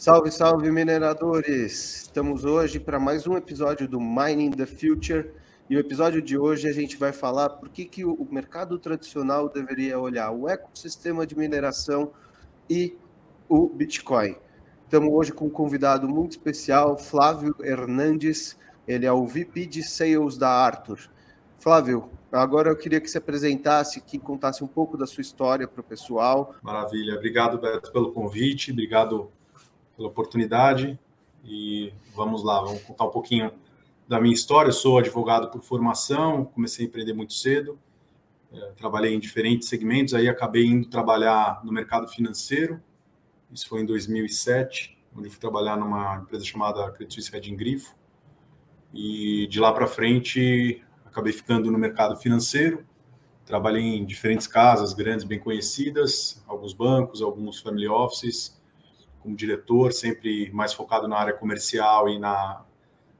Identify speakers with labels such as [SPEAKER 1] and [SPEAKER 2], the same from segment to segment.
[SPEAKER 1] Salve, salve, mineradores! Estamos hoje para mais um episódio do Mining the Future. E o episódio de hoje a gente vai falar por que, que o mercado tradicional deveria olhar o ecossistema de mineração e o Bitcoin. Estamos hoje com um convidado muito especial, Flávio Hernandes. Ele é o VP de Sales da Arthur. Flávio, agora eu queria que se apresentasse, que contasse um pouco da sua história para o pessoal.
[SPEAKER 2] Maravilha. Obrigado, Beto, pelo convite. Obrigado pela oportunidade e vamos lá, vamos contar um pouquinho da minha história. Eu sou advogado por formação, comecei a empreender muito cedo, é, trabalhei em diferentes segmentos, aí acabei indo trabalhar no mercado financeiro. Isso foi em 2007, onde fui trabalhar numa empresa chamada Credit Suisse Hedging Grifo. E de lá para frente, acabei ficando no mercado financeiro. Trabalhei em diferentes casas grandes, bem conhecidas, alguns bancos, alguns family offices como diretor, sempre mais focado na área comercial e na,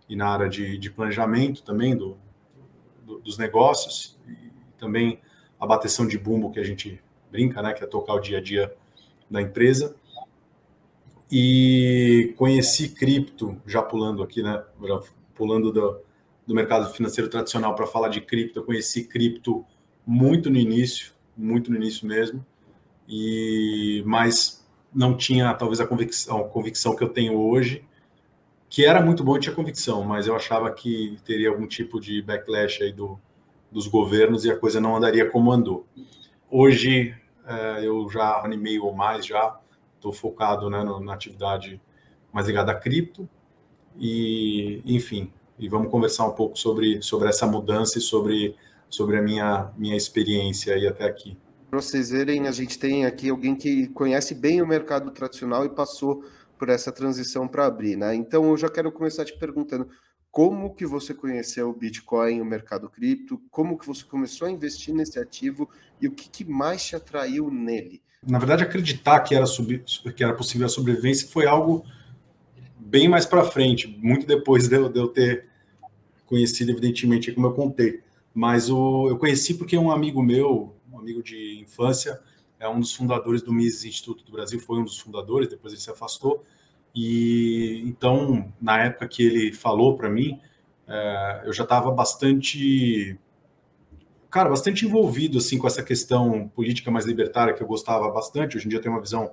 [SPEAKER 2] e na área de, de planejamento também do, do, dos negócios, e também a bateção de bumbo que a gente brinca, né, que é tocar o dia a dia da empresa. E conheci cripto, já pulando aqui, né, já pulando do, do mercado financeiro tradicional para falar de cripto, eu conheci cripto muito no início, muito no início mesmo, e mais não tinha talvez a convicção, a convicção que eu tenho hoje, que era muito bom, eu tinha convicção, mas eu achava que teria algum tipo de backlash aí do, dos governos e a coisa não andaria como andou. Hoje é, eu já animei ou mais, já estou focado né, na atividade mais ligada a cripto e, enfim, e vamos conversar um pouco sobre, sobre essa mudança e sobre, sobre a minha, minha experiência aí até aqui.
[SPEAKER 1] Para vocês verem, a gente tem aqui alguém que conhece bem o mercado tradicional e passou por essa transição para abrir, né? Então eu já quero começar te perguntando como que você conheceu o Bitcoin, o mercado cripto, como que você começou a investir nesse ativo e o que, que mais te atraiu nele?
[SPEAKER 2] Na verdade, acreditar que era, que era possível a sobrevivência foi algo bem mais para frente, muito depois de eu, de eu, ter conhecido, evidentemente, como eu contei. Mas o, eu conheci porque um amigo meu, amigo de infância, é um dos fundadores do Mises Instituto do Brasil, foi um dos fundadores, depois ele se afastou. E então, na época que ele falou para mim, é, eu já estava bastante, cara, bastante envolvido assim com essa questão política mais libertária que eu gostava bastante. Hoje em dia eu tenho uma visão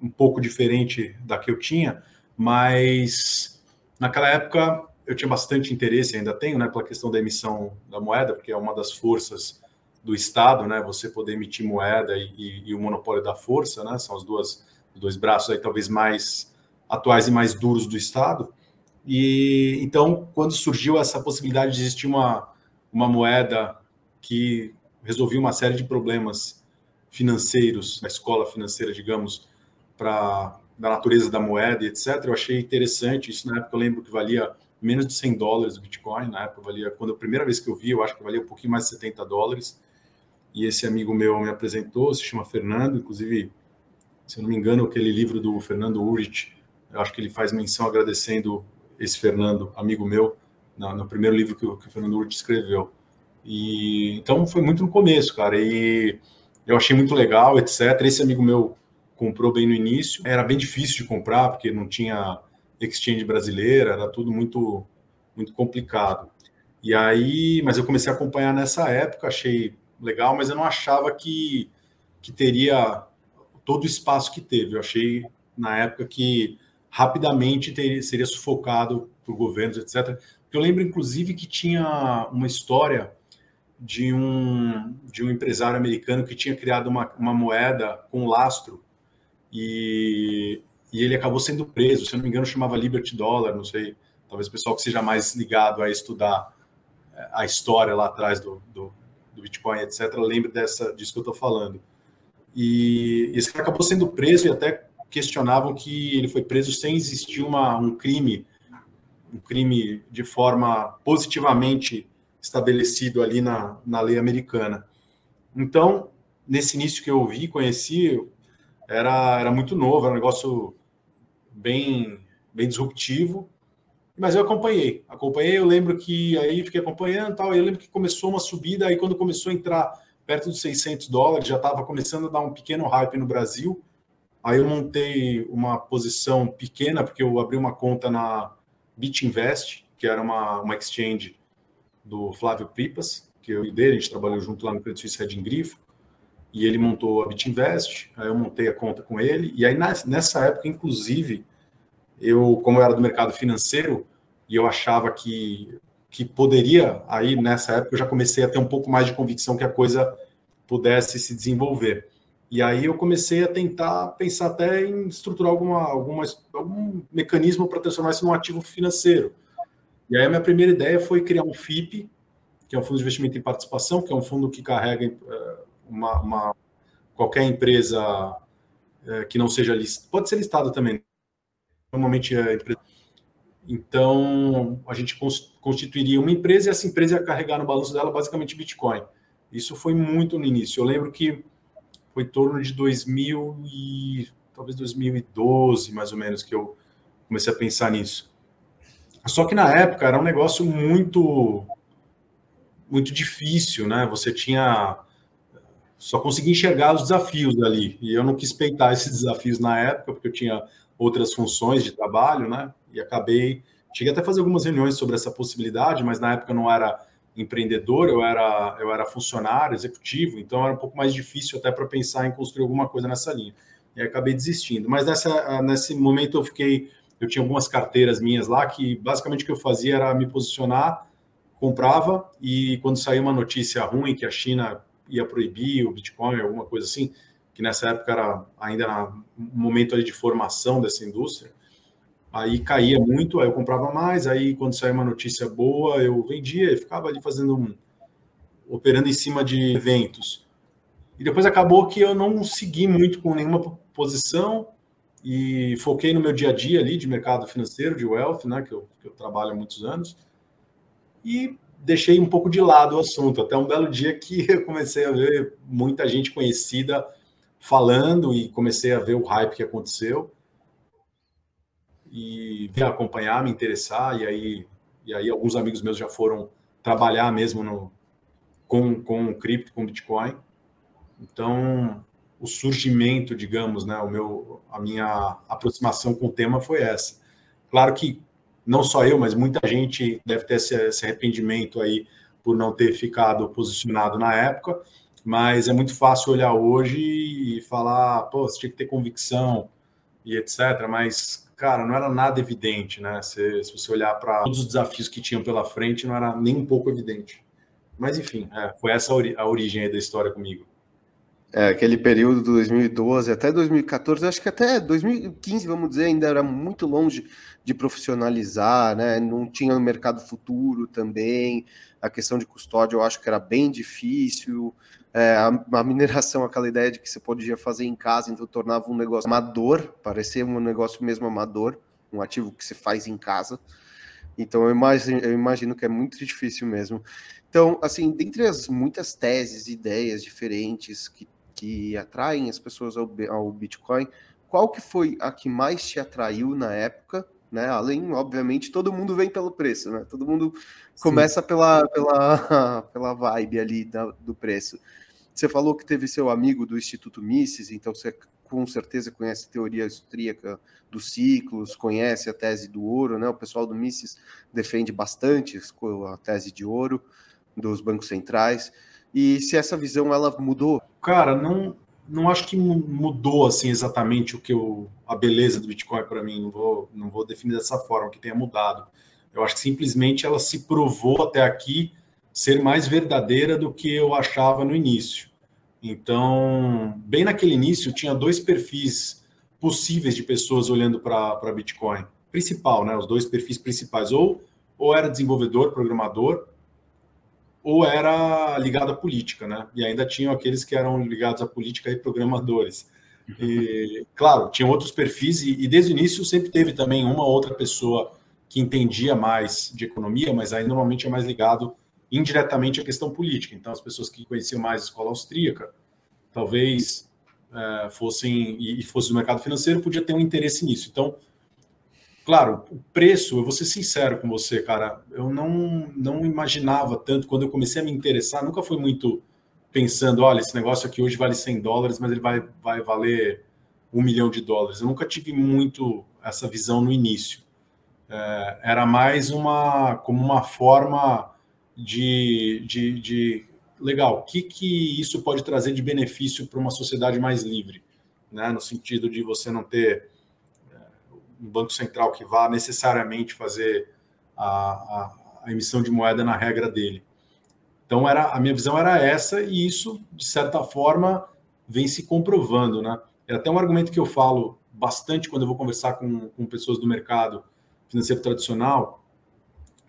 [SPEAKER 2] um pouco diferente da que eu tinha, mas naquela época eu tinha bastante interesse, ainda tenho, né, pela questão da emissão da moeda, porque é uma das forças do Estado, né? Você poder emitir moeda e, e, e, o monopólio da força, né? São os os dois braços aí talvez mais atuais e mais duros do Estado. E então, quando surgiu essa possibilidade de existir uma, uma moeda que resolvia uma série de problemas financeiros, na escola financeira, digamos, para da natureza da moeda, etc. Eu achei interessante isso na época. Eu lembro que valia menos de 100 dólares o Bitcoin. Na época valia, quando a primeira vez que eu vi, eu acho que valia um pouquinho mais de 70 dólares e esse amigo meu me apresentou, se chama Fernando, inclusive, se eu não me engano, aquele livro do Fernando Urich, eu acho que ele faz menção agradecendo esse Fernando, amigo meu, no, no primeiro livro que, que o Fernando Urich escreveu. E então foi muito no começo, cara, e eu achei muito legal, etc. Esse amigo meu comprou bem no início, era bem difícil de comprar porque não tinha exchange brasileira, era tudo muito muito complicado. E aí, mas eu comecei a acompanhar nessa época, achei legal, mas eu não achava que, que teria todo o espaço que teve. Eu achei, na época, que rapidamente teria, seria sufocado por governos, etc. Eu lembro, inclusive, que tinha uma história de um, de um empresário americano que tinha criado uma, uma moeda com lastro e, e ele acabou sendo preso. Se eu não me engano, chamava Liberty Dollar, não sei. Talvez o pessoal que seja mais ligado a estudar eh, a história lá atrás do, do do Bitcoin, etc., lembre dessa, disso que eu estou falando. E esse cara acabou sendo preso e até questionavam que ele foi preso sem existir uma, um crime, um crime de forma positivamente estabelecido ali na, na lei americana. Então, nesse início que eu vi, conheci, era, era muito novo, era um negócio bem, bem disruptivo, mas eu acompanhei, acompanhei, eu lembro que aí fiquei acompanhando tal, eu lembro que começou uma subida, aí quando começou a entrar perto dos 600 dólares, já estava começando a dar um pequeno hype no Brasil, Aí eu montei uma posição pequena, porque eu abri uma conta na BitInvest, que era uma, uma exchange do Flávio Pipas, que eu e dele, a gente trabalhou junto lá no Credit Suisse Red Grifo, e ele montou a BitInvest, aí eu montei a conta com ele, e aí nessa época, inclusive, eu, como eu era do mercado financeiro, e eu achava que, que poderia, aí nessa época eu já comecei a ter um pouco mais de convicção que a coisa pudesse se desenvolver. E aí eu comecei a tentar pensar até em estruturar alguma, alguma, algum mecanismo para transformar isso num ativo financeiro. E aí a minha primeira ideia foi criar um FIP, que é um fundo de investimento em participação, que é um fundo que carrega eh, uma, uma qualquer empresa é, que não seja listada, pode ser listada também. Normalmente é empresa. Então a gente constituiria uma empresa e essa empresa ia carregar no balanço dela basicamente Bitcoin. Isso foi muito no início. Eu lembro que foi em torno de 2000 e talvez 2012, mais ou menos, que eu comecei a pensar nisso. Só que na época era um negócio muito muito difícil, né? Você tinha só conseguia enxergar os desafios ali. E eu não quis peitar esses desafios na época, porque eu tinha outras funções de trabalho, né? E acabei cheguei até a fazer algumas reuniões sobre essa possibilidade, mas na época não era empreendedor, eu era, eu era funcionário, executivo, então era um pouco mais difícil até para pensar em construir alguma coisa nessa linha. E acabei desistindo. Mas nessa, nesse momento eu fiquei, eu tinha algumas carteiras minhas lá que basicamente o que eu fazia era me posicionar, comprava e quando saía uma notícia ruim que a China ia proibir o Bitcoin, alguma coisa assim, que nessa época era ainda um momento de formação dessa indústria, Aí caía muito, aí eu comprava mais, aí quando saía uma notícia boa, eu vendia e ficava ali fazendo um, operando em cima de eventos. E depois acabou que eu não segui muito com nenhuma posição e foquei no meu dia a dia ali de mercado financeiro, de wealth, né, que eu, que eu trabalho há muitos anos. E deixei um pouco de lado o assunto, até um belo dia que eu comecei a ver muita gente conhecida falando e comecei a ver o hype que aconteceu e vir acompanhar, me interessar, e aí, e aí alguns amigos meus já foram trabalhar mesmo no, com, com cripto, com Bitcoin. Então, o surgimento, digamos, né, o meu, a minha aproximação com o tema foi essa. Claro que não só eu, mas muita gente deve ter esse, esse arrependimento aí por não ter ficado posicionado na época, mas é muito fácil olhar hoje e falar, pô, você tinha que ter convicção e etc. Mas cara, não era nada evidente, né? Se, se você olhar para todos os desafios que tinham pela frente, não era nem um pouco evidente. Mas, enfim, é, foi essa a origem da história comigo.
[SPEAKER 1] É, aquele período de 2012 até 2014, acho que até 2015, vamos dizer, ainda era muito longe de profissionalizar, né? Não tinha mercado futuro também. A questão de custódia eu acho que era bem difícil. É, a, a, mineração, aquela ideia de que você podia fazer em casa, então tornava um negócio amador, parecia um negócio mesmo amador, um ativo que se faz em casa. Então eu imagino, eu imagino que é muito difícil mesmo. Então, assim, dentre as muitas teses, ideias diferentes que, que atraem as pessoas ao, ao Bitcoin, qual que foi a que mais te atraiu na época? Né? Além, obviamente, todo mundo vem pelo preço, né? Todo mundo começa pela, pela, pela vibe ali da, do preço. Você falou que teve seu amigo do Instituto Mises, então você com certeza conhece a teoria austríaca dos ciclos, conhece a tese do ouro, né? O pessoal do Mises defende bastante a tese de ouro dos bancos centrais. E se essa visão ela mudou?
[SPEAKER 2] Cara, não não acho que mudou assim exatamente o que eu, a beleza do Bitcoin para mim, não vou não vou definir dessa forma que tenha mudado. Eu acho que simplesmente ela se provou até aqui ser mais verdadeira do que eu achava no início. Então, bem naquele início, tinha dois perfis possíveis de pessoas olhando para Bitcoin. Principal, né? Os dois perfis principais. Ou, ou era desenvolvedor, programador, ou era ligado à política, né? E ainda tinham aqueles que eram ligados à política e programadores. E, claro, tinham outros perfis, e, e desde o início sempre teve também uma outra pessoa que entendia mais de economia, mas aí normalmente é mais ligado indiretamente a questão política. Então, as pessoas que conheciam mais a escola austríaca, talvez é, fossem e fosse do mercado financeiro, podia ter um interesse nisso. Então, claro, o preço, eu vou ser sincero com você, cara, eu não, não imaginava tanto quando eu comecei a me interessar, nunca foi muito pensando, olha, esse negócio aqui hoje vale 100 dólares, mas ele vai, vai valer um milhão de dólares. Eu nunca tive muito essa visão no início. É, era mais uma como uma forma de, de, de legal, o que, que isso pode trazer de benefício para uma sociedade mais livre, né? no sentido de você não ter é, um banco central que vá necessariamente fazer a, a, a, emissão de moeda na regra dele. Então era a minha visão era essa e isso de certa forma vem se comprovando, né? É até um argumento que eu falo bastante quando eu vou conversar com, com pessoas do mercado financeiro tradicional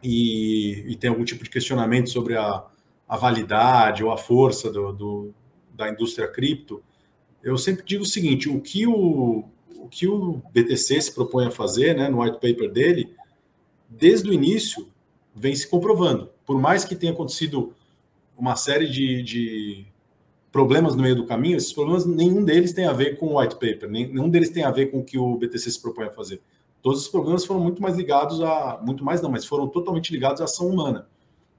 [SPEAKER 2] e, e tem algum tipo de questionamento sobre a, a validade ou a força do, do, da indústria cripto, eu sempre digo o seguinte: o que o, o que o BTC se propõe a fazer né, no white paper dele, desde o início, vem se comprovando. Por mais que tenha acontecido uma série de, de problemas no meio do caminho, esses problemas, nenhum deles tem a ver com o white paper, nenhum deles tem a ver com o que o BTC se propõe a fazer. Todos os problemas foram muito mais ligados a. Muito mais não, mas foram totalmente ligados à ação humana.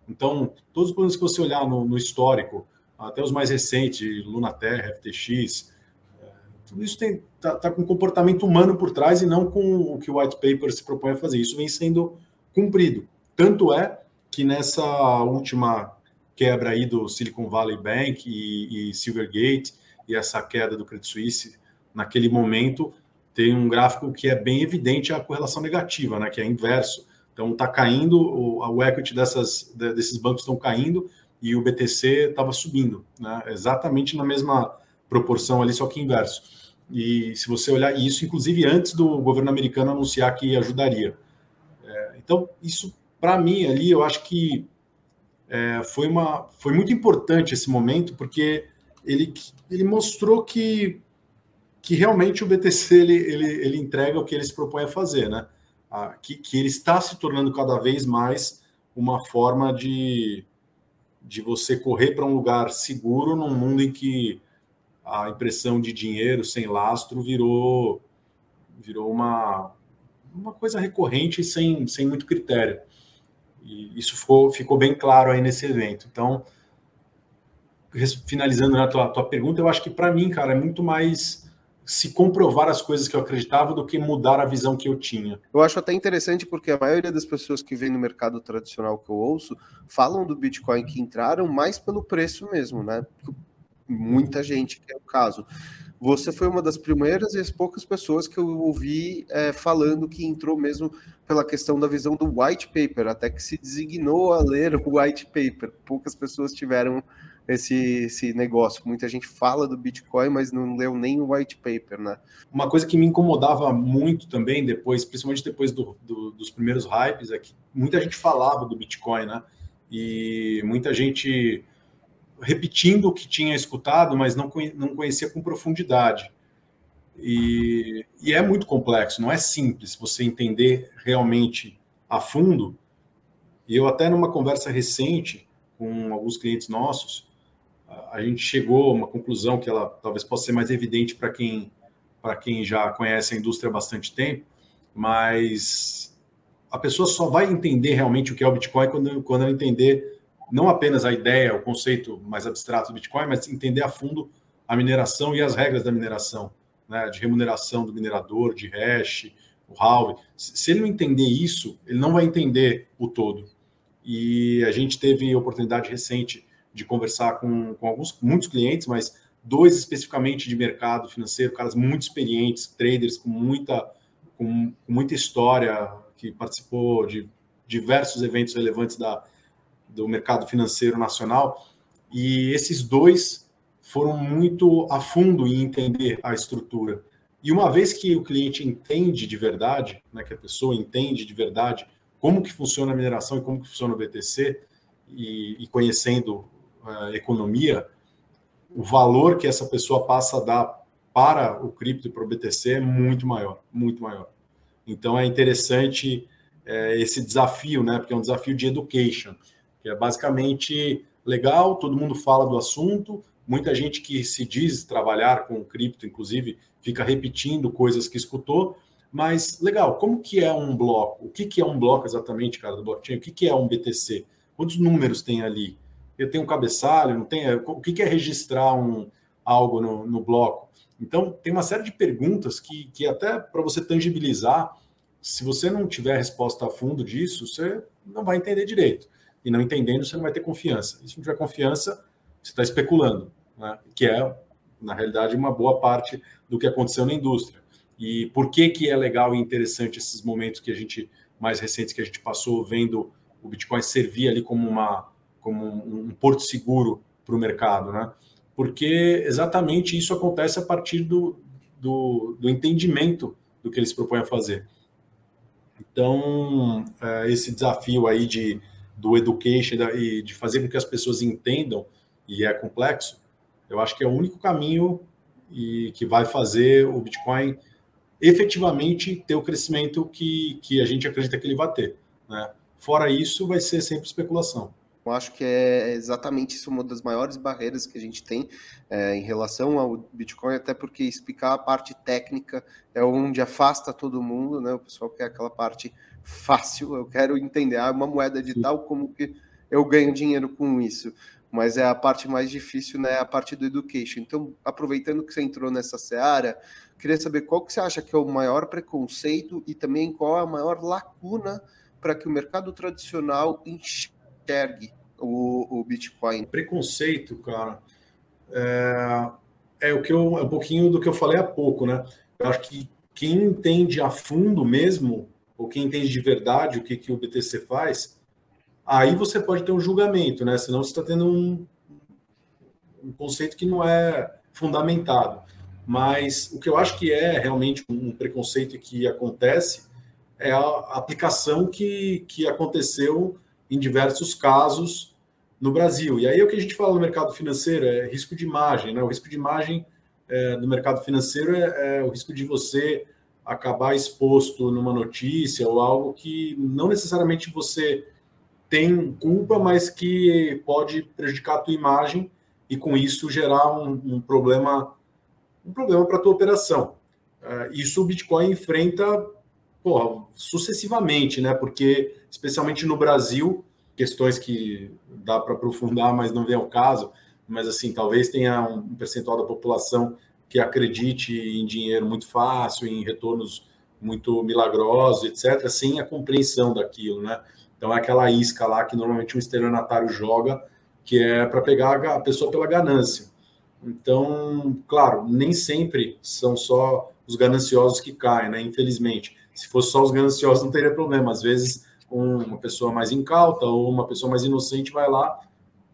[SPEAKER 2] Então, todos os problemas que você olhar no, no histórico, até os mais recentes, Lunaterra, FTX, é, tudo isso está tá com comportamento humano por trás e não com o que o white paper se propõe a fazer. Isso vem sendo cumprido. Tanto é que nessa última quebra aí do Silicon Valley Bank e, e Silvergate e essa queda do Credit Suisse, naquele momento, tem um gráfico que é bem evidente a correlação negativa, né, que é inverso. Então está caindo, o, o equity dessas, desses bancos estão caindo e o BTC estava subindo, né, exatamente na mesma proporção ali, só que inverso. E se você olhar isso, inclusive antes do governo americano anunciar que ajudaria. É, então, isso, para mim, ali, eu acho que é, foi, uma, foi muito importante esse momento, porque ele, ele mostrou que que realmente o BTC ele, ele, ele entrega o que ele se propõe a fazer, né? Ah, que, que ele está se tornando cada vez mais uma forma de, de você correr para um lugar seguro num mundo em que a impressão de dinheiro sem lastro virou virou uma, uma coisa recorrente sem, sem muito critério. E isso ficou, ficou bem claro aí nesse evento. Então, finalizando na tua, tua pergunta, eu acho que para mim, cara, é muito mais se comprovar as coisas que eu acreditava do que mudar a visão que eu tinha.
[SPEAKER 1] Eu acho até interessante porque a maioria das pessoas que vem no mercado tradicional que eu ouço falam do Bitcoin que entraram mais pelo preço mesmo, né? Muita gente, que é o caso. Você foi uma das primeiras e as poucas pessoas que eu ouvi é, falando que entrou mesmo pela questão da visão do white paper, até que se designou a ler o white paper. Poucas pessoas tiveram esse, esse negócio. Muita gente fala do Bitcoin, mas não leu nem o white paper, né?
[SPEAKER 2] Uma coisa que me incomodava muito também depois, principalmente depois do, do, dos primeiros hypes, é que muita gente falava do Bitcoin, né? E muita gente repetindo o que tinha escutado, mas não, não conhecia com profundidade. E, e é muito complexo, não é simples você entender realmente a fundo. E eu até numa conversa recente com alguns clientes nossos, a gente chegou a uma conclusão que ela talvez possa ser mais evidente para quem para quem já conhece a indústria há bastante tempo, mas a pessoa só vai entender realmente o que é o Bitcoin quando, quando ela entender não apenas a ideia, o conceito mais abstrato do Bitcoin, mas entender a fundo a mineração e as regras da mineração, né, de remuneração do minerador, de hash, o halve. Se ele não entender isso, ele não vai entender o todo. E a gente teve oportunidade recente de conversar com, com alguns, muitos clientes, mas dois especificamente de mercado financeiro, caras muito experientes, traders com muita, com, com muita história, que participou de diversos eventos relevantes da, do mercado financeiro nacional. E esses dois foram muito a fundo em entender a estrutura. E uma vez que o cliente entende de verdade, né, que a pessoa entende de verdade como que funciona a mineração e como que funciona o BTC, e, e conhecendo uh, economia, o valor que essa pessoa passa a dar para o cripto e para o BTC é muito maior, muito maior. Então é interessante é, esse desafio, né? Porque é um desafio de education, que é basicamente legal, todo mundo fala do assunto, muita gente que se diz trabalhar com cripto, inclusive, fica repetindo coisas que escutou, mas legal, como que é um bloco? O que, que é um bloco exatamente, cara, do blockchain? O que, que é um BTC? Quantos números tem ali? Eu tenho um cabeçalho, não tem, o que é registrar um, algo no, no bloco? Então, tem uma série de perguntas que, que até para você tangibilizar, se você não tiver resposta a fundo disso, você não vai entender direito. E não entendendo, você não vai ter confiança. E se não tiver confiança, você está especulando, né? que é, na realidade, uma boa parte do que aconteceu na indústria. E por que, que é legal e interessante esses momentos que a gente, mais recentes que a gente passou, vendo o Bitcoin servir ali como, uma, como um, um porto seguro para o mercado, né? Porque exatamente isso acontece a partir do, do, do entendimento do que eles propõem a fazer. Então, é, esse desafio aí de, do education e de fazer com que as pessoas entendam, e é complexo, eu acho que é o único caminho e que vai fazer o Bitcoin efetivamente ter o crescimento que, que a gente acredita que ele vai ter. Né? Fora isso, vai ser sempre especulação.
[SPEAKER 1] Eu acho que é exatamente isso uma das maiores barreiras que a gente tem é, em relação ao Bitcoin, até porque explicar a parte técnica é onde afasta todo mundo, né? O pessoal quer aquela parte fácil, eu quero entender ah, uma moeda de tal, como que eu ganho dinheiro com isso. Mas é a parte mais difícil, né? A parte do education. Então, aproveitando que você entrou nessa seara, queria saber qual que você acha que é o maior preconceito e também qual é a maior lacuna para que o mercado tradicional enxergue o, o Bitcoin?
[SPEAKER 2] Preconceito, cara, é, é, o que eu, é um pouquinho do que eu falei há pouco, né? Eu acho que quem entende a fundo mesmo, ou quem entende de verdade o que, que o BTC faz, aí você pode ter um julgamento, né? Senão você está tendo um, um conceito que não é fundamentado. Mas o que eu acho que é realmente um preconceito que acontece é a aplicação que, que aconteceu em diversos casos no Brasil. E aí o que a gente fala no mercado financeiro é risco de imagem. Né? O risco de imagem é, no mercado financeiro é, é o risco de você acabar exposto numa notícia ou algo que não necessariamente você tem culpa, mas que pode prejudicar a tua imagem e com isso gerar um, um problema um problema para a tua operação. Uh, isso o Bitcoin enfrenta porra, sucessivamente, né? Porque, especialmente no Brasil, questões que dá para aprofundar, mas não vem ao caso, mas assim, talvez tenha um percentual da população que acredite em dinheiro muito fácil, em retornos muito milagrosos, etc., sem a compreensão daquilo, né? Então é aquela isca lá que normalmente um estelionatário joga, que é para pegar a pessoa pela ganância. Então, claro, nem sempre são só os gananciosos que caem, né? Infelizmente. Se fosse só os gananciosos, não teria problema. Às vezes, uma pessoa mais incauta ou uma pessoa mais inocente vai lá,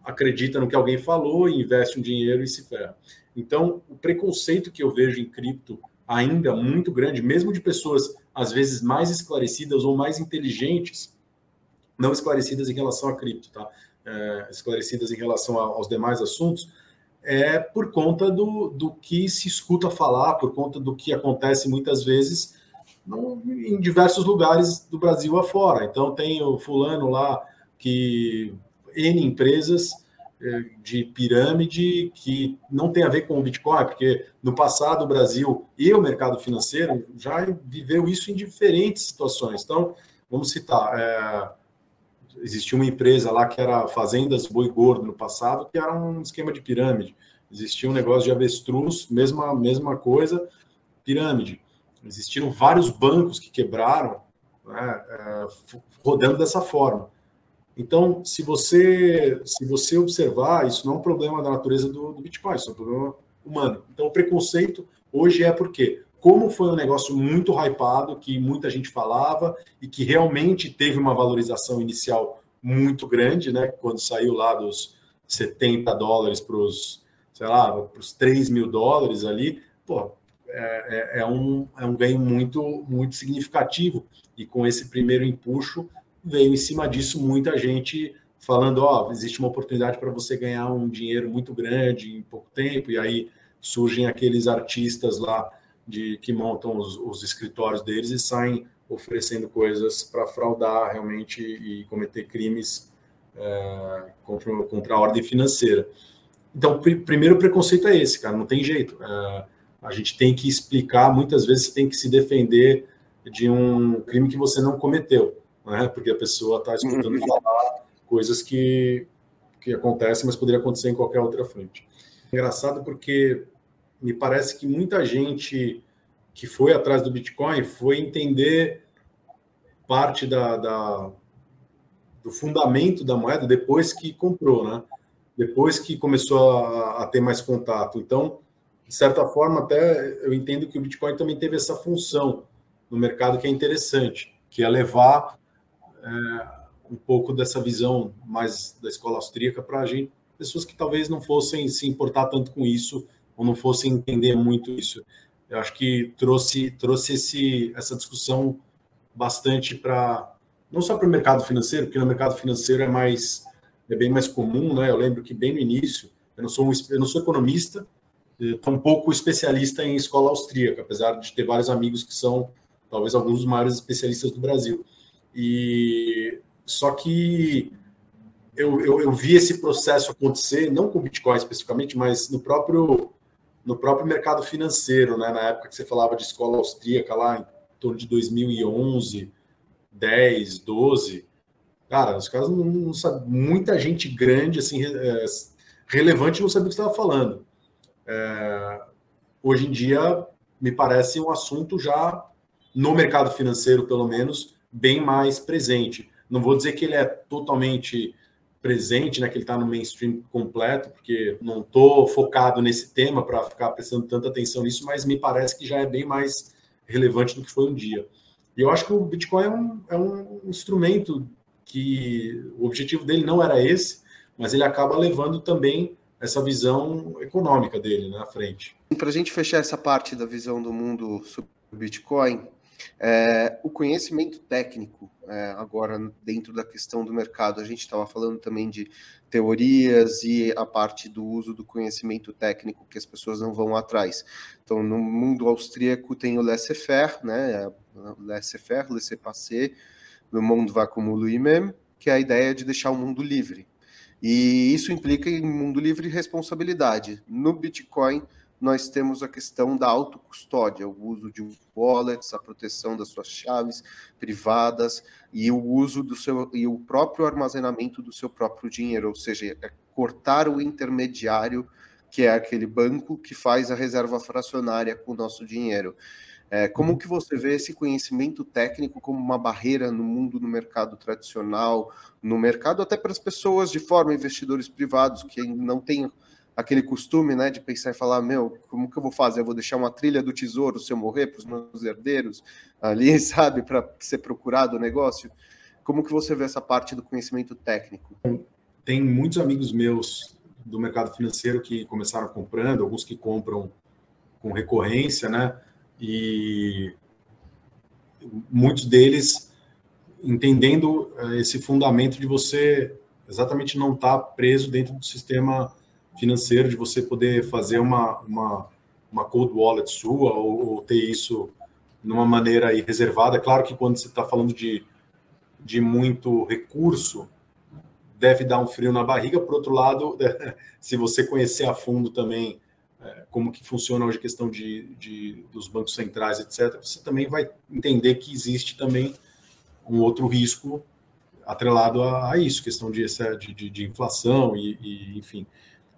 [SPEAKER 2] acredita no que alguém falou, investe um dinheiro e se ferra. Então, o preconceito que eu vejo em cripto ainda muito grande, mesmo de pessoas às vezes mais esclarecidas ou mais inteligentes, não esclarecidas em relação a cripto, tá? É, esclarecidas em relação aos demais assuntos, é por conta do, do que se escuta falar, por conta do que acontece muitas vezes no, em diversos lugares do Brasil afora. Então, tem o fulano lá que N empresas eh, de pirâmide que não tem a ver com o Bitcoin, porque no passado o Brasil e o mercado financeiro já viveu isso em diferentes situações. Então, vamos citar, é, existia uma empresa lá que era Fazendas Boi Gordo no passado, que era um esquema de pirâmide. Existia um negócio de avestruz, mesma, mesma coisa, pirâmide. Existiram vários bancos que quebraram, né, é, rodando dessa forma. Então, se você se você observar, isso não é um problema da natureza do, do Bitcoin, isso é um problema humano. Então, o preconceito hoje é porque, como foi um negócio muito hypado, que muita gente falava e que realmente teve uma valorização inicial muito grande, né? Quando saiu lá dos 70 dólares para os, sei lá, para os 3 mil dólares ali, pô, é, é, é, um, é um ganho muito, muito significativo. E com esse primeiro empuxo, veio em cima disso muita gente falando: ó, oh, existe uma oportunidade para você ganhar um dinheiro muito grande em pouco tempo. E aí surgem aqueles artistas lá de que montam os, os escritórios deles e saem oferecendo coisas para fraudar realmente e cometer crimes é, contra, contra a ordem financeira. Então, pr primeiro preconceito é esse, cara, não tem jeito. É, a gente tem que explicar, muitas vezes você tem que se defender de um crime que você não cometeu, né? porque a pessoa está escutando uhum. falar coisas que, que acontecem, mas poderia acontecer em qualquer outra frente. Engraçado porque me parece que muita gente que foi atrás do Bitcoin foi entender parte da, da, do fundamento da moeda depois que comprou, né? Depois que começou a, a, ter mais contato. Então, de certa forma, até eu entendo que o Bitcoin também teve essa função no mercado que é interessante, que é levar é, um pouco dessa visão mais da escola austríaca para a gente, pessoas que talvez não fossem se importar tanto com isso ou não fossem entender muito isso. Eu acho que trouxe trouxe esse, essa discussão bastante para não só para o mercado financeiro, porque no mercado financeiro é mais é bem mais comum, né? Eu lembro que bem no início, eu não sou um, eu não sou economista, estou um pouco especialista em escola austríaca, apesar de ter vários amigos que são talvez alguns dos maiores especialistas do Brasil. E só que eu, eu, eu vi esse processo acontecer, não com Bitcoin especificamente, mas no próprio no próprio mercado financeiro, né? Na época que você falava de escola austríaca lá em torno de 2011, 10, 12. Cara, os caras não, não sabem. Muita gente grande, assim, é, relevante, não sabia o que estava falando. É, hoje em dia, me parece um assunto já, no mercado financeiro, pelo menos, bem mais presente. Não vou dizer que ele é totalmente presente, né, que ele está no mainstream completo, porque não estou focado nesse tema para ficar prestando tanta atenção nisso, mas me parece que já é bem mais relevante do que foi um dia. E eu acho que o Bitcoin é um, é um instrumento que o objetivo dele não era esse, mas ele acaba levando também essa visão econômica dele né, na frente.
[SPEAKER 1] Para a gente fechar essa parte da visão do mundo sobre o Bitcoin, é, o conhecimento técnico, é, agora dentro da questão do mercado, a gente estava falando também de teorias e a parte do uso do conhecimento técnico que as pessoas não vão atrás. Então, no mundo austríaco tem o laissez-faire, né? Laissez-faire, laissez-passer, le monde va comme lui-même, que é a ideia de deixar o mundo livre. E isso implica em mundo livre responsabilidade. No Bitcoin, nós temos a questão da autocustódia, o uso de wallets, a proteção das suas chaves privadas e o uso do seu e o próprio armazenamento do seu próprio dinheiro, ou seja, é cortar o intermediário que é aquele banco que faz a reserva fracionária com o nosso dinheiro. É, como que você vê esse conhecimento técnico como uma barreira no mundo no mercado tradicional, no mercado até para as pessoas de forma investidores privados que não têm aquele costume, né, de pensar e falar, meu, como que eu vou fazer? Eu vou deixar uma trilha do tesouro se eu morrer para os meus herdeiros ali, sabe, para ser procurado o negócio? Como que você vê essa parte do conhecimento técnico?
[SPEAKER 2] Tem muitos amigos meus do mercado financeiro que começaram comprando, alguns que compram com recorrência, né? E muitos deles entendendo eh, esse fundamento de você exatamente não estar tá preso dentro do sistema financeiro de você poder fazer uma, uma, uma cold wallet sua ou, ou ter isso numa maneira aí reservada. Claro que quando você está falando de, de muito recurso, deve dar um frio na barriga. Por outro lado, se você conhecer a fundo também como que funciona hoje a questão de, de, dos bancos centrais, etc., você também vai entender que existe também um outro risco atrelado a, a isso, questão de, de, de inflação e, e, enfim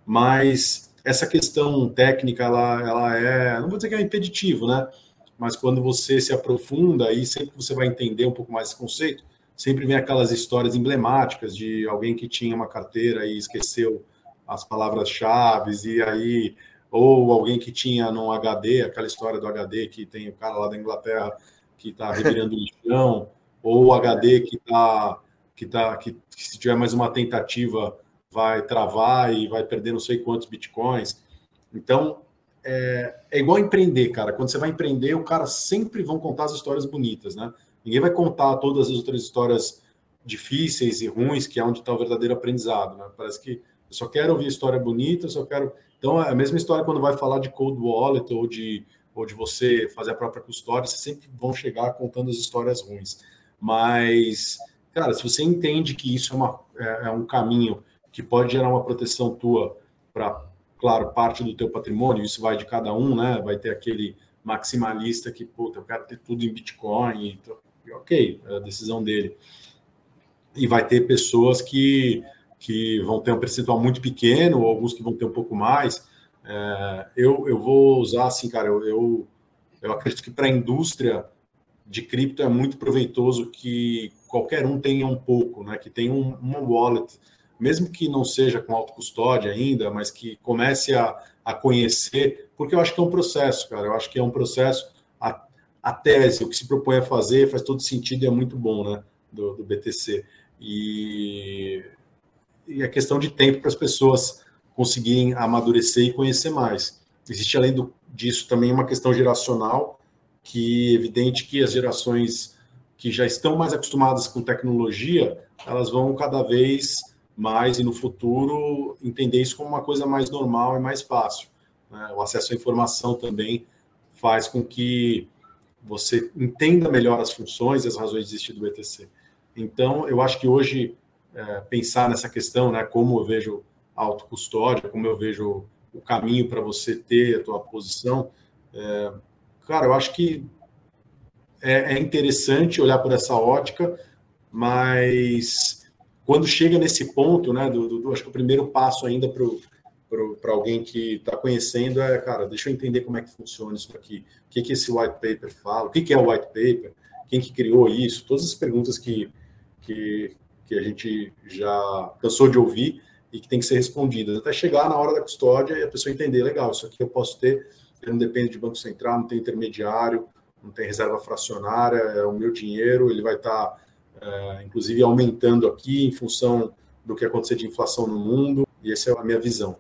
[SPEAKER 2] mas essa questão técnica, ela, ela é, não vou dizer que é impeditivo, né? Mas quando você se aprofunda e sempre que você vai entender um pouco mais esse conceito, sempre vem aquelas histórias emblemáticas de alguém que tinha uma carteira e esqueceu as palavras-chave e aí ou alguém que tinha no HD, aquela história do HD que tem o cara lá da Inglaterra que está revirando lixão, ou o HD que está que tá que, que se tiver mais uma tentativa vai travar e vai perder não sei quantos bitcoins. Então, é, é igual empreender, cara. Quando você vai empreender, o cara sempre vão contar as histórias bonitas, né? Ninguém vai contar todas as outras histórias difíceis e ruins, que é onde está o verdadeiro aprendizado, né? Parece que eu só quero ouvir história bonita, eu só quero. Então, é a mesma história quando vai falar de cold wallet ou de, ou de você fazer a própria custódia, vocês sempre vão chegar contando as histórias ruins. Mas, cara, se você entende que isso é, uma, é, é um caminho que pode gerar uma proteção tua para, claro, parte do teu patrimônio, isso vai de cada um, né? Vai ter aquele maximalista que, puta, eu quero ter tudo em Bitcoin, e, ok, é a decisão dele. E vai ter pessoas que, que vão ter um percentual muito pequeno, ou alguns que vão ter um pouco mais. É, eu, eu vou usar assim, cara, eu, eu, eu acredito que para a indústria de cripto é muito proveitoso que qualquer um tenha um pouco, né? Que tenha um, uma wallet, mesmo que não seja com autocustódia ainda, mas que comece a, a conhecer, porque eu acho que é um processo, cara. Eu acho que é um processo. A, a tese, o que se propõe a fazer, faz todo sentido e é muito bom, né? Do, do BTC. E, e a questão de tempo para as pessoas conseguirem amadurecer e conhecer mais. Existe, além do, disso, também uma questão geracional, que é evidente que as gerações que já estão mais acostumadas com tecnologia, elas vão cada vez mais e no futuro entender isso como uma coisa mais normal e mais fácil. Né? O acesso à informação também faz com que você entenda melhor as funções e as razões de existir do BTC. Então, eu acho que hoje é, pensar nessa questão, né, como eu vejo a autocustódia, como eu vejo o caminho para você ter a tua posição, é, cara, eu acho que é, é interessante olhar por essa ótica, mas quando chega nesse ponto, né, do, do, do acho que o primeiro passo ainda para alguém que está conhecendo é, cara, deixa eu entender como é que funciona isso aqui, o que, que esse white paper fala, o que, que é o white paper, quem que criou isso, todas as perguntas que, que, que a gente já cansou de ouvir e que tem que ser respondidas, até chegar na hora da custódia e a pessoa entender, legal, isso aqui eu posso ter, ele não depende de Banco Central, não tem intermediário, não tem reserva fracionária, é o meu dinheiro, ele vai estar, tá, é, inclusive, aumentando aqui em função do que acontecer de inflação no mundo, e essa é a minha visão.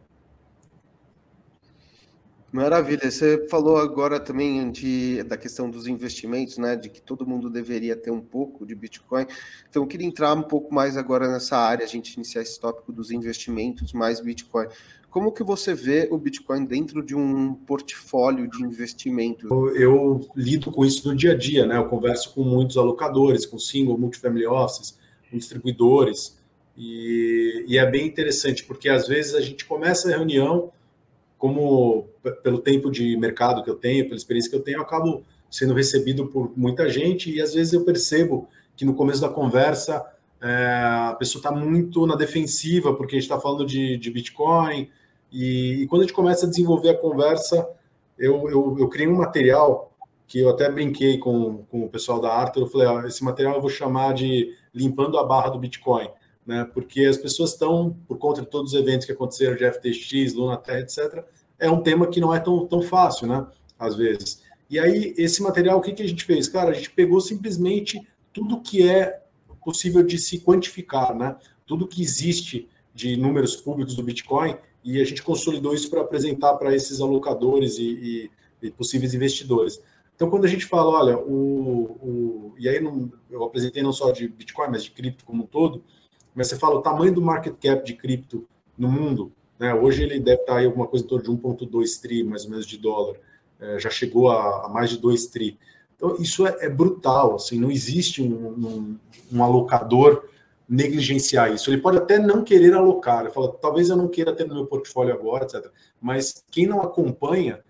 [SPEAKER 1] Maravilha. Você falou agora também de, da questão dos investimentos, né? De que todo mundo deveria ter um pouco de Bitcoin. Então, eu queria entrar um pouco mais agora nessa área, a gente iniciar esse tópico dos investimentos mais Bitcoin. Como que você vê o Bitcoin dentro de um portfólio de investimento?
[SPEAKER 2] Eu, eu lido com isso no dia a dia, né? Eu converso com muitos alocadores, com single, multifamily offices, com distribuidores, e, e é bem interessante, porque às vezes a gente começa a reunião como pelo tempo de mercado que eu tenho, pela experiência que eu tenho, eu acabo sendo recebido por muita gente e às vezes eu percebo que no começo da conversa é, a pessoa está muito na defensiva porque a gente está falando de, de Bitcoin e, e, quando a gente começa a desenvolver a conversa, eu, eu, eu criei um material que eu até brinquei com, com o pessoal da Arthur, eu falei, ó, esse material eu vou chamar de limpando a barra do Bitcoin, né? Porque as pessoas estão, por conta de todos os eventos que aconteceram de FTX, Luna Terra, etc., é um tema que não é tão, tão fácil, né? Às vezes. E aí, esse material, o que, que a gente fez? Cara, a gente pegou simplesmente tudo que é possível de se quantificar, né? Tudo que existe de números públicos do Bitcoin e a gente consolidou isso para apresentar para esses alocadores e, e, e, possíveis investidores. Então, quando a gente fala, olha, o, o e aí não, eu apresentei não só de Bitcoin, mas de cripto como um todo, mas você fala o tamanho do market cap de cripto no mundo, né? Hoje ele deve estar aí alguma coisa em torno de 1,2 tri, mais ou menos, de dólar. É, já chegou a, a, mais de 2 tri. Então, isso é, é brutal, assim, não existe um, um, um, alocador negligenciar isso. Ele pode até não querer alocar, ele fala, talvez eu não queira ter no meu portfólio agora, etc. Mas quem não acompanha,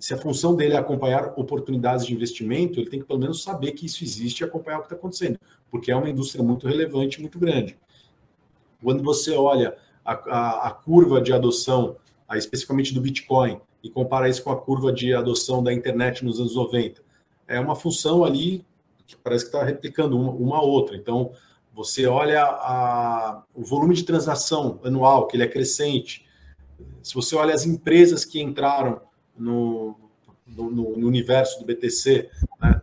[SPEAKER 2] se a função dele é acompanhar oportunidades de investimento, ele tem que pelo menos saber que isso existe e acompanhar o que está acontecendo, porque é uma indústria muito relevante, muito grande. Quando você olha a, a, a curva de adoção, a, especificamente do Bitcoin, e compara isso com a curva de adoção da internet nos anos 90, é uma função ali que parece que está replicando uma, uma outra. Então, você olha a, o volume de transação anual, que ele é crescente. Se você olha as empresas que entraram no, no, no universo do BTC, né,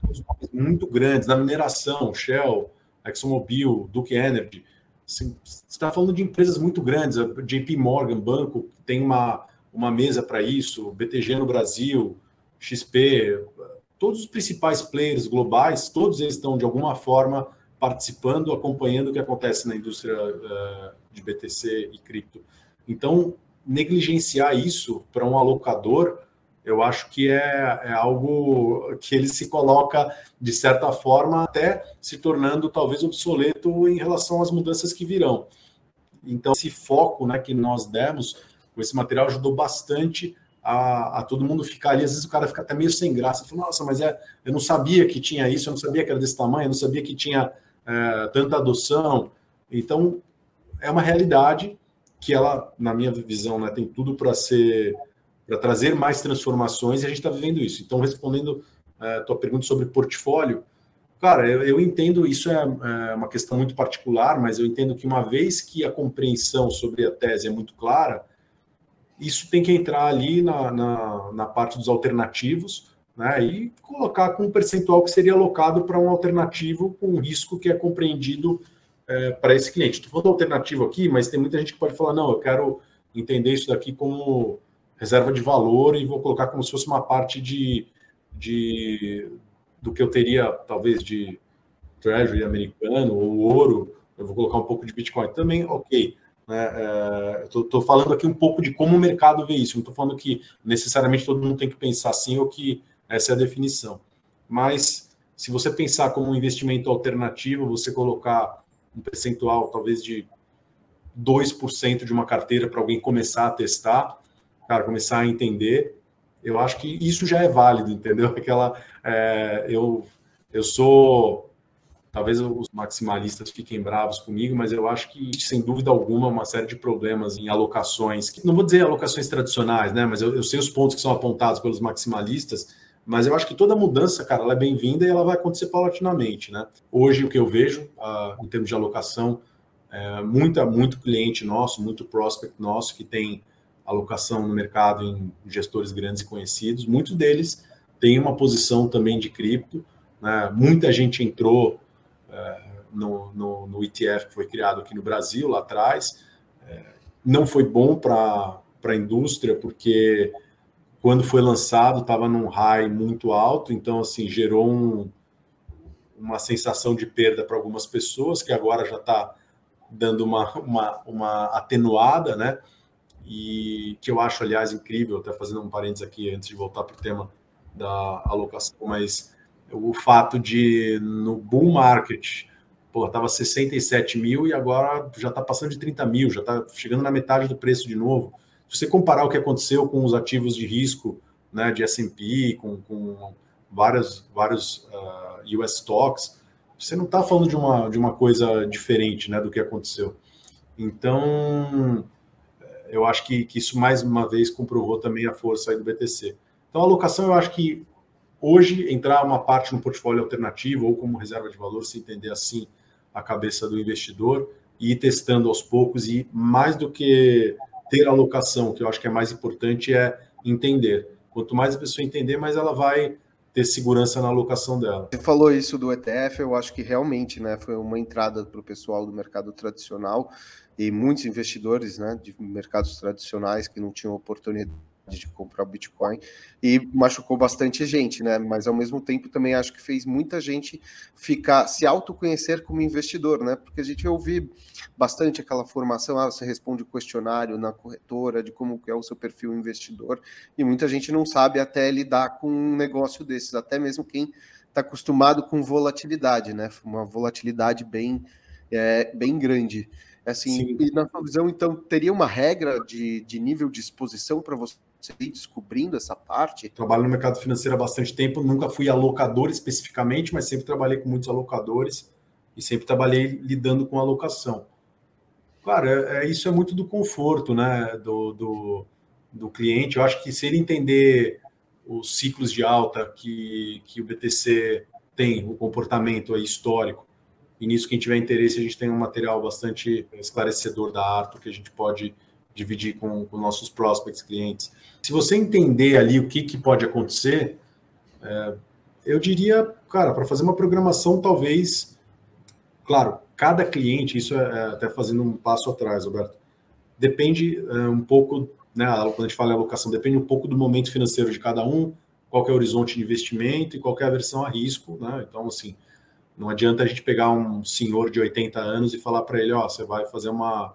[SPEAKER 2] muito grandes, na mineração, Shell, ExxonMobil, Duke Energy, você está falando de empresas muito grandes, a JP Morgan, banco, tem uma, uma mesa para isso, BTG no Brasil, XP, todos os principais players globais, todos eles estão de alguma forma participando, acompanhando o que acontece na indústria uh, de BTC e cripto. Então, negligenciar isso para um alocador eu acho que é, é, algo que ele se coloca, de certa forma, até se tornando talvez obsoleto em relação às mudanças que virão. Então, esse foco né, que nós demos com esse material ajudou bastante a, a, todo mundo ficar ali. Às vezes o cara fica até meio sem graça. Fala, Nossa, mas é, eu não sabia que tinha isso, eu não sabia que era desse tamanho, eu não sabia que tinha é, tanta adoção. Então, é uma realidade que ela, na minha visão, né, tem tudo para ser para trazer mais transformações e a gente está vivendo isso. Então, respondendo a é, tua pergunta sobre portfólio, cara, eu, eu entendo isso é, é, uma questão muito particular, mas eu entendo que uma vez que a compreensão sobre a tese é muito clara, isso tem que entrar ali na, na, na parte dos alternativos, né, e colocar com um percentual que seria alocado para um alternativo com um risco que é compreendido é, para esse cliente. Estou falando alternativo aqui, mas tem muita gente que pode falar, não, eu quero entender isso daqui como reserva de valor e vou colocar como se fosse uma parte de, de do que eu teria, talvez, de treasury americano ou ouro, eu vou colocar um pouco de Bitcoin também, ok. Né? Estou é, falando aqui um pouco de como o mercado vê isso, não estou falando que necessariamente todo mundo tem que pensar assim ou que essa é a definição. Mas se você pensar como um investimento alternativo, você colocar um percentual talvez de 2% de uma carteira para alguém começar a testar, cara, começar a entender, eu acho que isso já é válido, entendeu? Aquela, é, eu, eu sou, talvez os maximalistas fiquem bravos comigo, mas eu acho que, sem dúvida alguma, uma série de problemas em alocações, não vou dizer alocações tradicionais, né? Mas eu, eu sei os pontos que são apontados pelos maximalistas, mas eu acho que toda mudança, cara, ela é bem-vinda e ela vai acontecer paulatinamente, né? Hoje, o que eu vejo, uh, em termos de alocação, é, muita, muito cliente nosso, muito prospect nosso que tem alocação no mercado em gestores grandes e conhecidos, muitos deles têm uma posição também de cripto, né? Muita gente entrou é, no, no, no, ETF que foi criado aqui no Brasil, lá atrás, é, não foi bom para a indústria, porque quando foi lançado, estava num high muito alto, então assim gerou um, uma sensação de perda para algumas pessoas, que agora já está dando uma, uma, uma atenuada, né? E que eu acho, aliás, incrível, até fazendo um parênteses aqui antes de voltar para o tema da alocação, mas o fato de no bull market, pô, estava 67 mil e agora já está passando de 30 mil, já está chegando na metade do preço de novo. Se você comparar o que aconteceu com os ativos de risco né, de S&P, com, com vários, vários uh, US stocks, você não está falando de uma, de uma coisa diferente né, do que aconteceu. Então, eu acho que, que isso mais uma vez comprovou também a força aí do BTC. Então, a alocação, eu acho que hoje entrar uma parte no portfólio alternativo ou como reserva de valor, se entender assim a cabeça do investidor, e ir testando aos poucos, e mais do que ter alocação, que eu acho que é mais importante, é entender. Quanto mais a pessoa entender, mais ela vai ter segurança na alocação dela.
[SPEAKER 1] Você falou isso do ETF, eu acho que realmente né, foi uma entrada para o pessoal do mercado tradicional e muitos investidores né, de mercados tradicionais que não tinham oportunidade de comprar o Bitcoin e machucou bastante gente, né? Mas ao mesmo tempo também acho que fez muita gente ficar se autoconhecer como investidor, né? Porque a gente ouvi bastante aquela formação, ah, você responde o questionário na corretora de como é o seu perfil investidor e muita gente não sabe até lidar com um negócio desses, até mesmo quem está acostumado com volatilidade, né? Uma volatilidade bem é, bem grande. Assim, Sim. e na sua visão, então, teria uma regra de, de nível de exposição para você ir descobrindo essa parte?
[SPEAKER 2] Trabalho no mercado financeiro há bastante tempo, nunca fui alocador especificamente, mas sempre trabalhei com muitos alocadores e sempre trabalhei lidando com alocação. Claro, é, é, isso é muito do conforto né, do, do, do cliente. Eu acho que se ele entender os ciclos de alta que, que o BTC tem, o comportamento histórico, e nisso, quem tiver interesse, a gente tem um material bastante esclarecedor da Arthur que a gente pode dividir com, com nossos prospects, clientes. Se você entender ali o que, que pode acontecer, é, eu diria, cara, para fazer uma programação, talvez, claro, cada cliente, isso é, é até fazendo um passo atrás, Roberto, depende é, um pouco, né, quando a gente fala em alocação, depende um pouco do momento financeiro de cada um, qual é o horizonte de investimento e qual é a versão a risco, né? Então, assim, não adianta a gente pegar um senhor de 80 anos e falar para ele, ó, oh, você vai fazer uma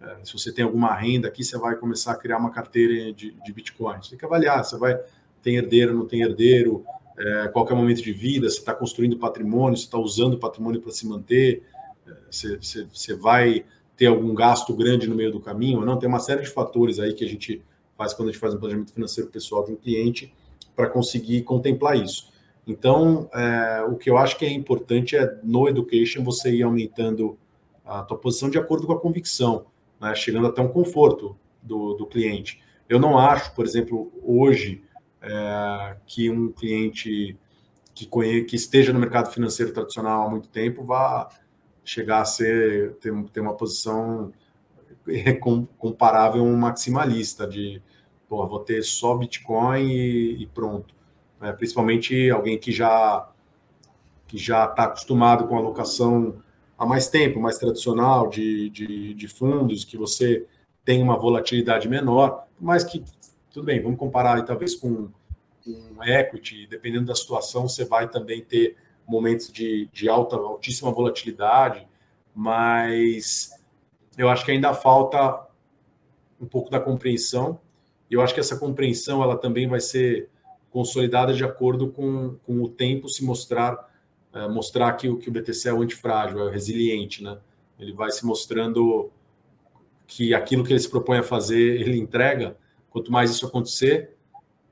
[SPEAKER 2] é, se você tem alguma renda aqui, você vai começar a criar uma carteira de, de Bitcoin. Você tem que avaliar, você vai tem herdeiro, não tem herdeiro, é, é momento de vida, você está construindo patrimônio, você está usando patrimônio para se manter, é, você, você, você, vai ter algum gasto grande no meio do caminho não. Tem uma série de fatores aí que a gente faz quando a gente faz um planejamento financeiro pessoal de um cliente para conseguir contemplar isso. Então, é, o que eu acho que é importante é no education você ir aumentando a tua posição de acordo com a convicção, né, chegando até um conforto do, do cliente. Eu não acho, por exemplo, hoje, é, que um cliente que, conhe... que esteja no mercado financeiro tradicional há muito tempo vá chegar a ser ter, ter uma posição comparável a um maximalista de pô, vou ter só Bitcoin e, e pronto. É, principalmente alguém que já que já está acostumado com a alocação há mais tempo, mais tradicional de, de, de, fundos, que você tem uma volatilidade menor, mas que, tudo bem, vamos comparar talvez com, com equity, dependendo da situação, você vai também ter momentos de, de alta, altíssima volatilidade, mas eu acho que ainda falta um pouco da compreensão, e eu acho que essa compreensão ela também vai ser consolidada de acordo com, com o tempo se mostrar é, mostrar que o que o BTC é o antifrágil, é resiliente, né? Ele vai se mostrando que aquilo que ele se propõe a fazer, ele entrega. Quanto mais isso acontecer,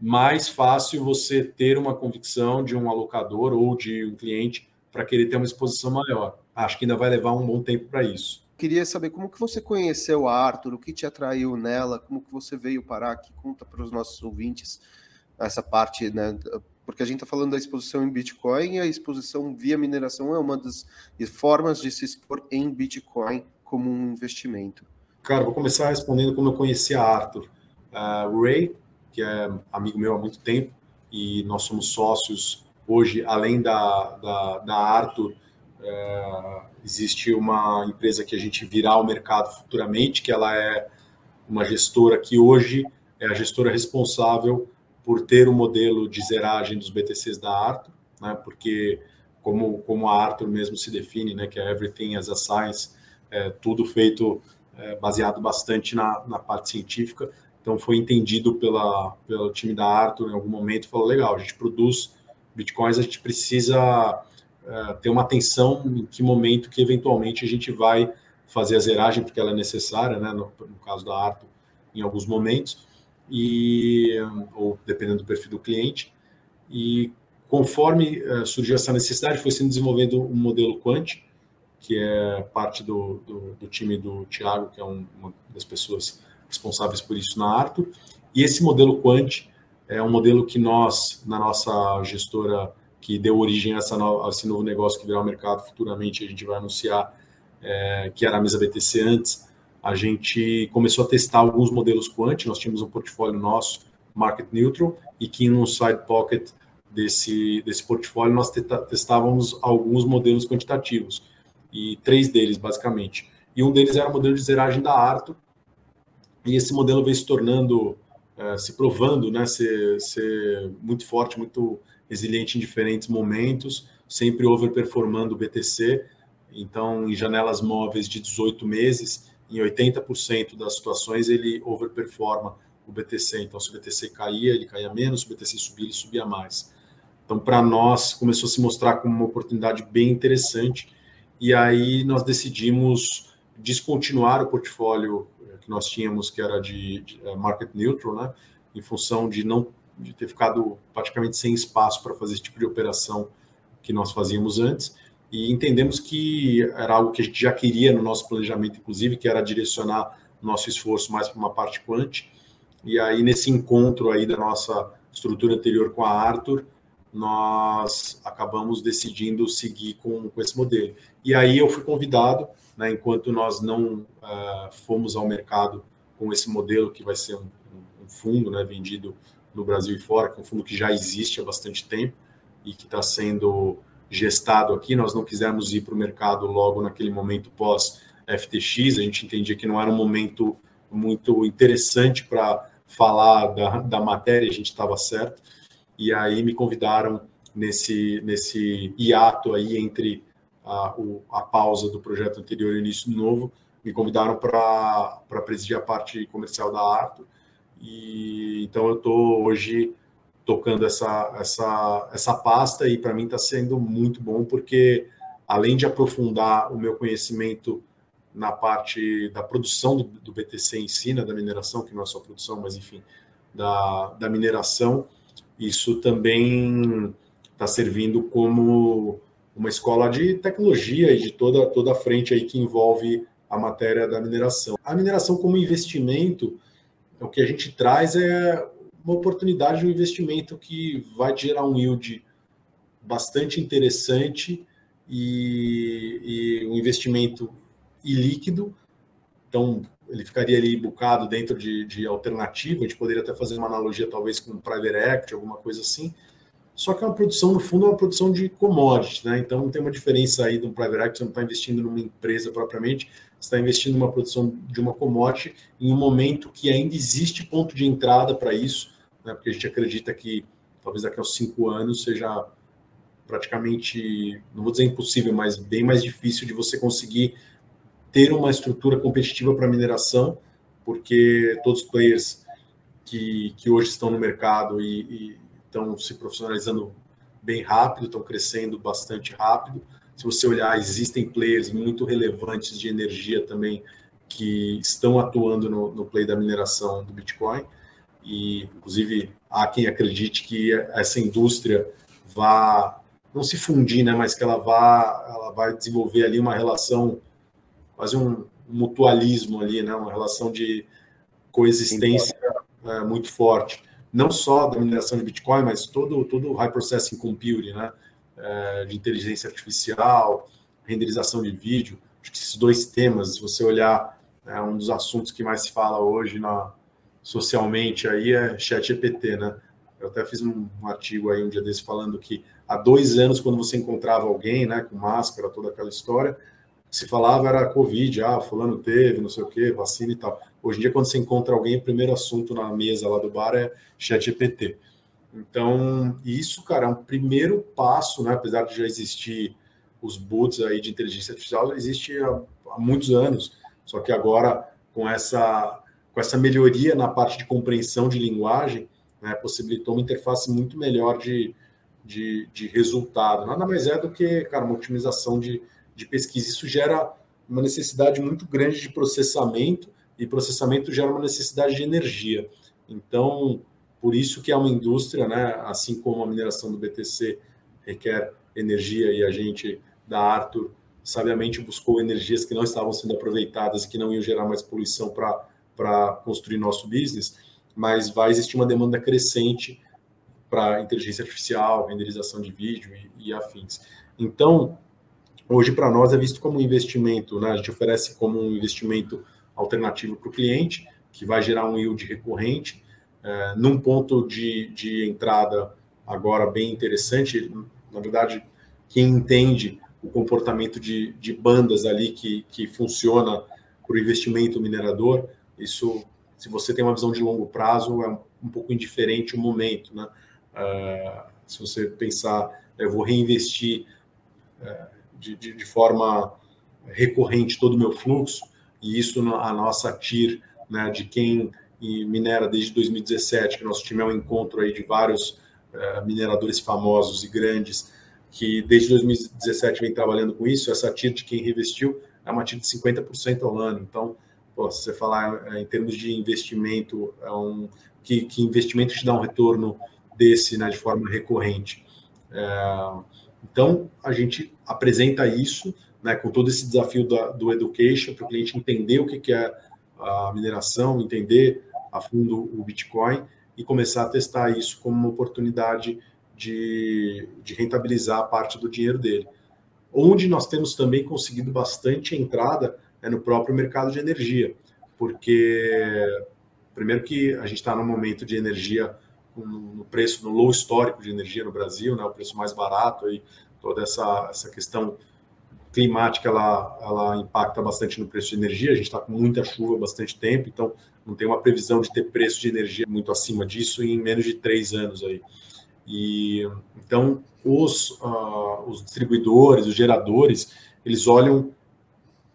[SPEAKER 2] mais fácil você ter uma convicção de um alocador ou de um cliente para querer ter uma exposição maior. Acho que ainda vai levar um bom tempo para isso.
[SPEAKER 1] Queria saber como que você conheceu a Arthur, o que te atraiu nela, como que você veio parar aqui, conta para os nossos ouvintes essa parte, né? Porque a gente está falando da exposição em Bitcoin e a exposição via mineração é uma das formas de se expor em Bitcoin como um investimento.
[SPEAKER 2] Cara, vou começar respondendo como eu conheci a Arthur. Uh, o Ray, que é amigo meu há muito tempo, e nós somos sócios hoje, além da, da, da Arthur, uh, existe uma empresa que a gente virá ao mercado futuramente, que ela é uma gestora que hoje é a gestora responsável por ter o um modelo de zeragem dos BTCs da Arthur, né, porque como, como a Arthur mesmo se define, né, que é Everything as a Science, é, tudo feito é, baseado bastante na, na parte científica, então foi entendido pela, pelo time da Arthur em algum momento, falou, legal, a gente produz bitcoins, a gente precisa é, ter uma atenção em que momento que eventualmente a gente vai fazer a zeragem, porque ela é necessária, né, no, no caso da Arthur, em alguns momentos, e ou dependendo do perfil do cliente. E conforme uh, surgiu essa necessidade, foi sendo desenvolvido um modelo Quant, que é parte do, do, do time do Tiago, que é um, uma das pessoas responsáveis por isso na Arto. E esse modelo Quant é um modelo que nós, na nossa gestora que deu origem a, no, a esse novo negócio que virá ao mercado futuramente, a gente vai anunciar, é, que era a mesa BTC antes, a gente começou a testar alguns modelos quant, nós tínhamos um portfólio nosso, market neutral, e que no side pocket desse, desse portfólio nós testávamos alguns modelos quantitativos, e três deles, basicamente. E um deles era o modelo de zeragem da Arto, e esse modelo veio se tornando, é, se provando, né, ser, ser muito forte, muito resiliente em diferentes momentos, sempre overperformando o BTC, então em janelas móveis de 18 meses, em 80% das situações ele overperforma o BTC. Então, se o BTC caía, ele caía menos, se o BTC subia, ele subia mais. Então, para nós, começou a se mostrar como uma oportunidade bem interessante. E aí nós decidimos descontinuar o portfólio eh, que nós tínhamos, que era de, de eh, market neutral, né? em função de não de ter ficado praticamente sem espaço para fazer esse tipo de operação que nós fazíamos antes e entendemos que era algo que a gente já queria no nosso planejamento, inclusive, que era direcionar nosso esforço mais para uma parte quant. E aí, nesse encontro aí da nossa estrutura anterior com a Arthur, nós acabamos decidindo seguir com, com esse modelo. E aí eu fui convidado, né, enquanto nós não uh, fomos ao mercado com esse modelo, que vai ser um, um fundo né, vendido no Brasil e fora, que é um fundo que já existe há bastante tempo e que está sendo gestado aqui, nós não quisemos ir para o mercado logo naquele momento pós FTX, a gente entendia que não era um momento muito interessante para falar da, da matéria, a gente estava certo, e aí me convidaram nesse, nesse hiato aí entre a, o, a pausa do projeto anterior e o início do novo, me convidaram para presidir a parte comercial da Arto, e então eu estou hoje tocando essa, essa, essa pasta e para mim está sendo muito bom porque além de aprofundar o meu conhecimento na parte da produção do, do BTC em si, né, da mineração, que não é só produção, mas enfim, da, da mineração, isso também está servindo como uma escola de tecnologia e de toda, toda a frente aí que envolve a matéria da mineração. A mineração como investimento, o que a gente traz é uma oportunidade de um investimento que vai gerar um yield bastante interessante e, e um investimento ilíquido. Então, ele ficaria ali bucado dentro de, de alternativa. A gente poderia até fazer uma analogia, talvez, com private equity, alguma coisa assim. Só que é uma produção, no fundo, é uma produção de commodity, né? Então tem uma diferença aí de um private equity, você não está investindo numa empresa propriamente, você está investindo numa produção de uma commodity em um momento que ainda existe ponto de entrada para isso, né? Porque a gente acredita que talvez daqui a cinco anos seja praticamente, não vou dizer impossível, mas bem mais difícil de você conseguir ter uma estrutura competitiva para mineração, porque todos os players que, que hoje estão no mercado e, e estão se profissionalizando bem rápido, estão crescendo bastante rápido. Se você olhar, existem players muito relevantes de energia também que estão atuando no, no play da mineração do Bitcoin. E, inclusive, há quem acredite que essa indústria vá não se fundir, né, mas que ela vá, ela vai desenvolver ali uma relação, quase um, mutualismo ali, né, uma relação de coexistência é, muito forte não só da mineração de Bitcoin, mas todo todo High Processing Computing, né, é, de inteligência artificial, renderização de vídeo. Acho que esses dois temas, se você olhar, é um dos assuntos que mais se fala hoje na, socialmente aí é chat GPT, né? Eu até fiz um, artigo aí um dia desse falando que há dois anos, quando você encontrava alguém, né, com máscara, toda aquela história, se falava era Covid, ah, fulano teve, não sei o quê, vacina e tal. Hoje em dia, quando você encontra alguém, o primeiro assunto na mesa lá do bar é chat GPT. Então, isso, cara, é um primeiro passo, né? Apesar de já existir os boots aí de inteligência artificial, existe há, há muitos anos. Só que agora, com essa, com essa melhoria na parte de compreensão de linguagem, né, possibilitou uma interface muito melhor de, de, de resultado. Nada mais é do que, cara, uma otimização de, de pesquisa. Isso gera uma necessidade muito grande de processamento, e processamento gera uma necessidade de energia. Então, por isso que é uma indústria, né, assim como a mineração do BTC requer energia e a gente da Arthur sabiamente buscou energias que não estavam sendo aproveitadas e que não iam gerar mais poluição para construir nosso business, mas vai existir uma demanda crescente para inteligência artificial, renderização de vídeo e, e afins. Então, Hoje, para nós, é visto como um investimento, né? a gente oferece como um investimento alternativo para o cliente, que vai gerar um yield recorrente, é, num ponto de, de entrada agora bem interessante. Na verdade, quem entende o comportamento de, de bandas ali que, que funciona para o investimento minerador, isso, se você tem uma visão de longo prazo, é um, pouco indiferente o momento. Né? É, se você pensar, eu vou reinvestir. É, de, de, de forma recorrente todo o meu fluxo, e isso a nossa TIR, né, de quem minera desde 2017, que nosso time é um encontro aí de vários uh, mineradores famosos e grandes, que desde 2017 vem trabalhando com isso, essa TIR de quem revestiu é uma TIR de 50% ao ano. Então, pô, se você falar é, em termos de investimento, é um, que, que investimento te dá um retorno desse né, de forma recorrente? É, então, a gente apresenta isso, né, com todo esse desafio da, do education, para o cliente entender o que, que é a mineração, entender a fundo o Bitcoin e começar a testar isso como uma oportunidade de, de rentabilizar parte do dinheiro dele. Onde nós temos também conseguido bastante entrada é no próprio mercado de energia, porque, primeiro, que a gente está num momento de energia no preço, no low histórico de energia no Brasil, né, o preço mais barato, aí, toda essa, essa questão climática ela, ela impacta bastante no preço de energia. A gente está com muita chuva há bastante tempo, então não tem uma previsão de ter preço de energia muito acima disso em menos de três anos aí. E então os, uh, os distribuidores, os geradores, eles olham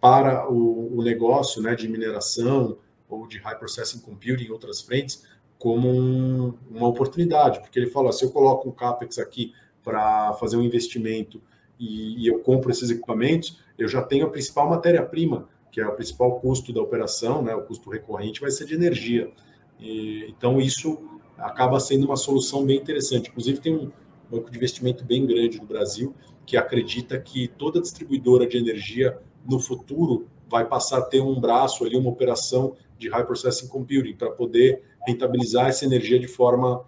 [SPEAKER 2] para o, o negócio né, de mineração ou de high processing computing em outras frentes como um, uma oportunidade, porque ele fala, se eu coloco um capex aqui para fazer um investimento e, e, eu compro esses equipamentos, eu já tenho a principal matéria-prima, que é o principal custo da operação, né, o custo recorrente vai ser de energia. E, então isso acaba sendo uma solução bem interessante. Inclusive tem um banco de investimento bem grande no Brasil que acredita que toda distribuidora de energia no futuro vai passar a ter um braço ali, uma operação de High Processing Computing para poder rentabilizar essa energia de forma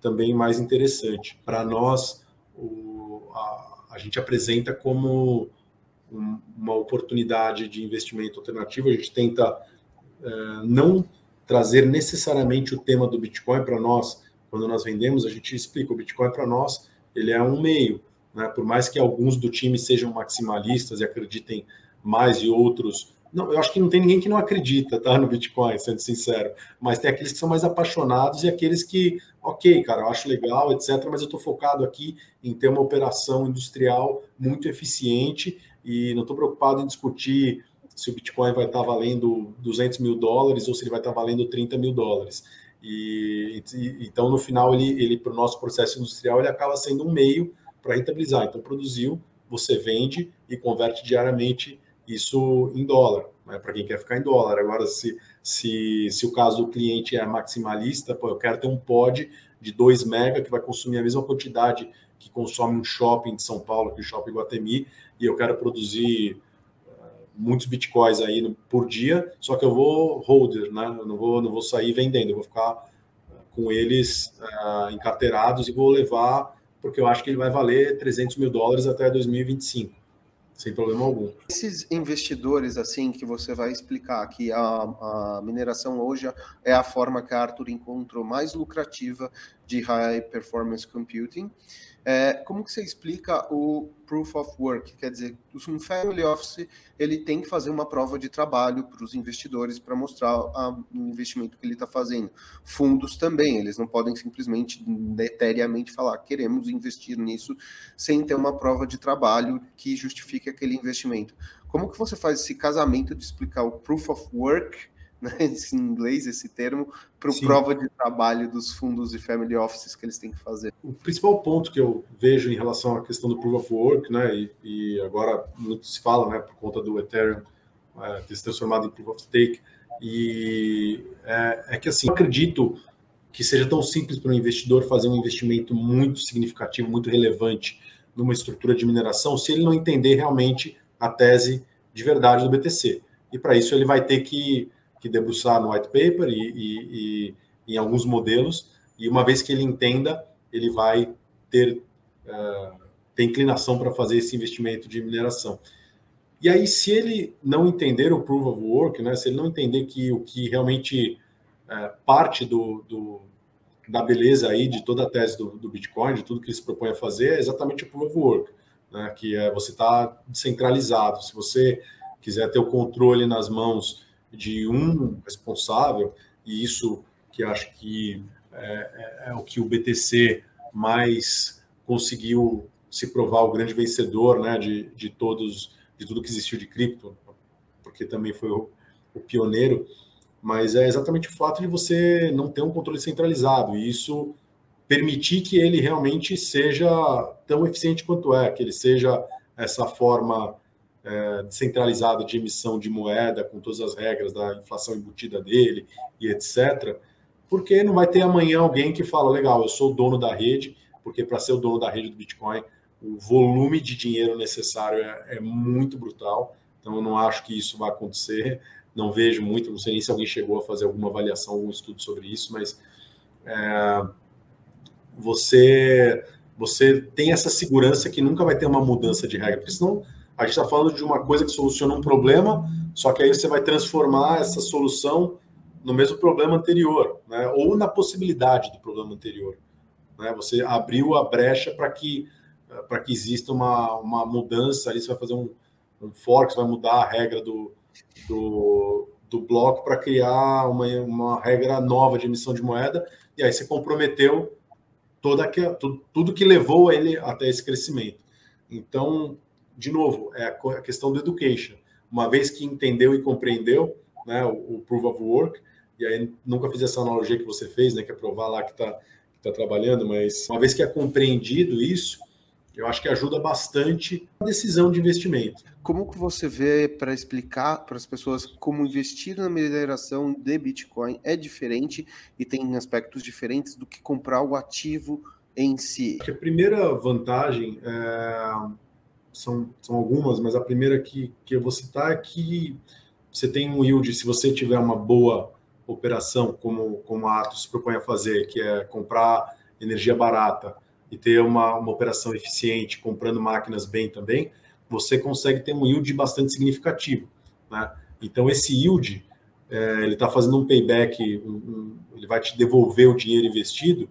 [SPEAKER 2] também mais interessante. Para nós, o, a, a, gente apresenta como um, uma oportunidade de investimento alternativo, a gente tenta é, não trazer necessariamente o tema do Bitcoin para nós, quando nós vendemos, a gente explica, o Bitcoin para nós, ele é um meio, né? por mais que alguns do time sejam maximalistas e acreditem mais e outros não, eu acho que não tem ninguém que não acredita tá, no Bitcoin, sendo sincero. Mas tem aqueles que são mais apaixonados e aqueles que, ok, cara, eu acho legal, etc. Mas eu estou focado aqui em ter uma operação industrial muito eficiente e não estou preocupado em discutir se o Bitcoin vai estar tá valendo 200 mil dólares ou se ele vai estar tá valendo 30 mil dólares. E, e então, no final, ele, ele para o nosso processo industrial, ele acaba sendo um meio para rentabilizar. Então, produziu, você vende e converte diariamente isso em dólar, né, para quem quer ficar em dólar. Agora, se, se, se o caso do cliente é maximalista, pô, eu quero ter um pod de 2 mega que vai consumir a mesma quantidade que consome um shopping de São Paulo, que é o shopping Guatemi, e eu quero produzir uh, muitos bitcoins aí no, por dia, só que eu vou holder, né? Eu não vou, não vou sair vendendo, eu vou ficar uh, com eles uh, encarteirados e vou levar, porque eu acho que ele vai valer 300 mil dólares até 2025 sem problema algum.
[SPEAKER 1] Esses investidores, assim, que você vai explicar que a, a, mineração hoje é a forma que a Arthur encontrou mais lucrativa de high performance computing, é, como que você explica o proof of work? Quer dizer, um family office ele tem que fazer uma prova de trabalho para os investidores para mostrar o investimento que ele está fazendo. Fundos também, eles não podem simplesmente eteriamente falar queremos investir nisso sem ter uma prova de trabalho que justifique aquele investimento. Como que você faz esse casamento de explicar o proof of work né, em inglês esse termo, para prova de trabalho dos fundos e family offices que eles têm que fazer.
[SPEAKER 2] O principal ponto que eu vejo em relação à questão do proof of work, né, e, e agora muito se fala, né, por conta do Ethereum é, ter se transformado em proof of stake, e é, é que assim, eu acredito que seja tão simples para um investidor fazer um investimento muito significativo, muito relevante numa estrutura de mineração, se ele não entender realmente a tese de verdade do BTC. E para isso ele vai ter que que debruçar no white paper e, e, e, em alguns modelos, e uma vez que ele entenda, ele vai ter, uh, ter inclinação para fazer esse investimento de mineração. E aí, se ele não entender o proof of work, né, se ele não entender que o que realmente uh, parte do, do, da beleza aí de toda a tese do, do, Bitcoin, de tudo que ele se propõe a fazer, é exatamente o proof of work, né, que é você estar tá descentralizado. Se você quiser ter o controle nas mãos de um responsável, e isso que acho que é, é, é, o que o BTC mais conseguiu se provar o grande vencedor né, de, de todos, de tudo que existiu de cripto, porque também foi o, o pioneiro, mas é exatamente o fato de você não ter um controle centralizado, e isso permitir que ele realmente seja tão eficiente quanto é, que ele seja essa forma é, descentralizada de emissão de moeda, com todas as regras da inflação embutida dele e etc. Porque não vai ter amanhã alguém que fala, legal, eu sou o dono da rede, porque para ser o dono da rede do Bitcoin, o volume de dinheiro necessário é, é muito brutal. Então, eu não acho que isso vai acontecer. Não vejo muito, não sei nem se alguém chegou a fazer alguma avaliação, algum estudo sobre isso, mas é, você você tem essa segurança que nunca vai ter uma mudança de regra, porque senão a gente está falando de uma coisa que soluciona um problema, só que aí você vai transformar essa solução no mesmo problema anterior, né? ou na possibilidade do problema anterior. Né? Você abriu a brecha para que, para que exista uma, uma mudança, aí você vai fazer um, um fork, você vai mudar a regra do, do, do bloco para criar uma, uma regra nova de emissão de moeda, e aí você comprometeu toda que, tudo, tudo que levou ele até esse crescimento. Então, de novo, é a questão do education. Uma vez que entendeu e compreendeu né, o, o proof of work, e aí nunca fiz essa analogia que você fez, né, que é provar lá que está tá trabalhando, mas uma vez que é compreendido isso, eu acho que ajuda bastante a decisão de investimento.
[SPEAKER 1] Como que você vê para explicar para as pessoas como investir na mineração de Bitcoin é diferente e tem aspectos diferentes do que comprar o ativo em si?
[SPEAKER 2] A primeira vantagem é são, são algumas, mas a primeira que, que eu vou citar é que você tem um yield, se você tiver uma boa operação, como, como a Atos propõe a fazer, que é comprar energia barata e ter uma, uma operação eficiente, comprando máquinas bem também, você consegue ter um yield bastante significativo. Né? Então, esse yield, é, ele está fazendo um payback, um, um, ele vai te devolver o dinheiro investido,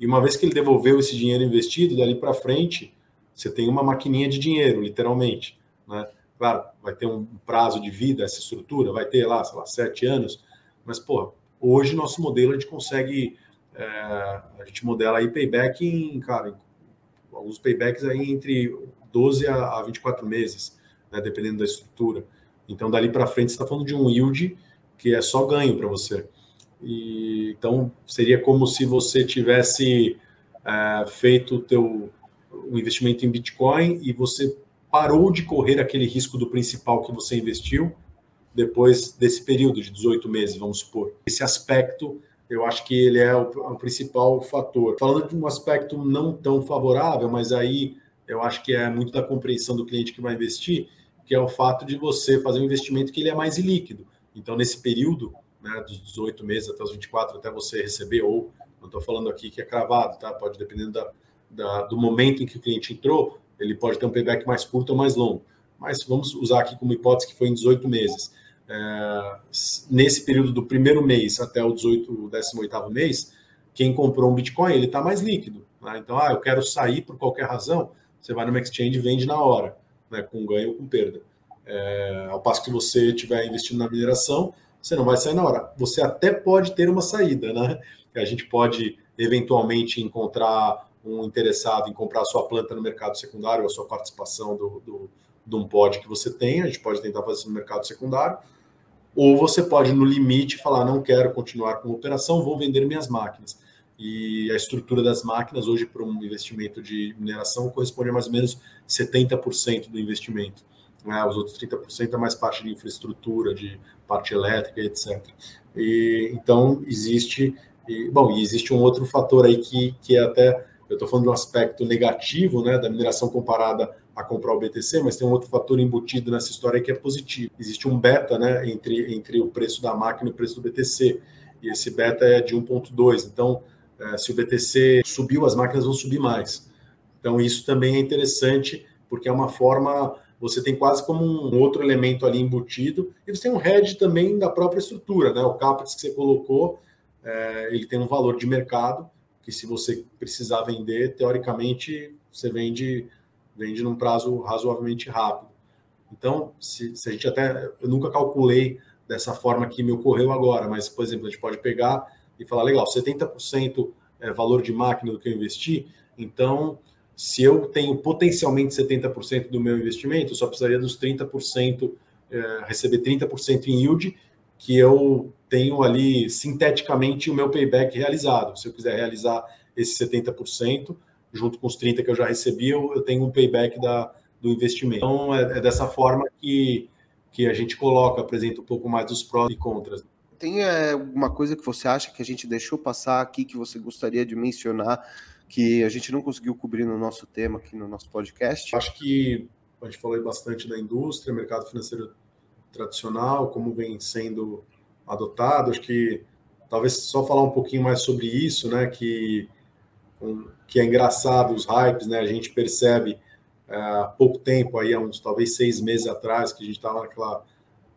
[SPEAKER 2] e uma vez que ele devolveu esse dinheiro investido, dali para frente, você tem uma maquininha de dinheiro, literalmente. Né? Claro, vai ter um prazo de vida essa estrutura, vai ter lá, sei lá, sete anos, mas, pô, hoje nosso modelo a gente consegue, é, a gente modela aí payback em, cara, em, alguns paybacks aí entre 12 a, a 24 meses, né, dependendo da estrutura. Então, dali para frente, você está falando de um yield que é só ganho para você. E, então, seria como se você tivesse é, feito o teu o investimento em Bitcoin e você parou de correr aquele risco do principal que você investiu depois desse período de 18 meses, vamos supor. Esse aspecto, eu acho que ele é o, o principal fator. Falando de um aspecto não tão favorável, mas aí eu acho que é muito da compreensão do cliente que vai investir, que é o fato de você fazer um investimento que ele é mais ilíquido. Então, nesse período, né, dos 18 meses até os 24, até você receber, ou não estou falando aqui que é cravado, tá? Pode dependendo da, da, do momento em que o cliente entrou, ele pode ter um payback mais curto ou mais longo. Mas vamos usar aqui como hipótese que foi em 18 meses. É, nesse período do primeiro mês até o 18, o 18 mês, quem comprou um Bitcoin, ele está mais líquido. Né? Então, ah, eu quero sair por qualquer razão, você vai no exchange e vende na hora, né? com ganho ou com perda. É, ao passo que você estiver investindo na mineração, você não vai sair na hora. Você até pode ter uma saída, né? A gente pode eventualmente encontrar um interessado em comprar a sua planta no mercado secundário, ou a sua participação do, do, de um pod que você tem, a gente pode tentar fazer isso no mercado secundário, ou você pode, no limite, falar: não quero continuar com a operação, vou vender minhas máquinas. E a estrutura das máquinas, hoje, para um investimento de mineração, corresponde a mais ou menos 70% do investimento. Né? Os outros 30% é mais parte de infraestrutura, de parte elétrica, etc. E, então, existe. E, bom, e existe um outro fator aí que, que é até. Eu estou falando um aspecto negativo né, da mineração comparada a comprar o BTC, mas tem um outro fator embutido nessa história que é positivo. Existe um beta né, entre, entre o preço da máquina e o preço do BTC, e esse beta é de 1,2. Então, é, se o BTC subiu, as máquinas vão subir mais. Então, isso também é interessante, porque é uma forma. Você tem quase como um outro elemento ali embutido, e você tem um hedge também da própria estrutura, né? O CAPEX que você colocou, é, ele tem um valor de mercado, que se você precisar vender, teoricamente, você vende vende num prazo razoavelmente rápido. Então, se, se, a gente até. Eu nunca calculei dessa forma que me ocorreu agora, mas, por exemplo, a gente pode pegar e falar: legal, 70% é valor de máquina do que eu investi, então, se eu tenho potencialmente 70% do meu investimento, eu só precisaria dos 30%, é, receber 30% em yield, que eu tenho ali sinteticamente o meu payback realizado. Se eu quiser realizar esse 70%, junto com os 30 que eu já recebi, eu, eu tenho um payback da, do investimento. Então, é, é, dessa forma que, que a gente coloca, apresenta um pouco mais dos prós e contras.
[SPEAKER 1] Tem é, alguma coisa que você acha que a gente deixou passar aqui, que você gostaria de mencionar, que a gente não conseguiu cobrir no nosso tema aqui no nosso podcast?
[SPEAKER 2] Acho que a gente falou bastante da indústria, mercado financeiro tradicional, como vem sendo adotado. Acho que talvez só falar um pouquinho mais sobre isso, né? Que que é engraçado os hypes, né? A gente percebe é, há pouco tempo, aí há uns talvez seis meses atrás, que a gente estava naquela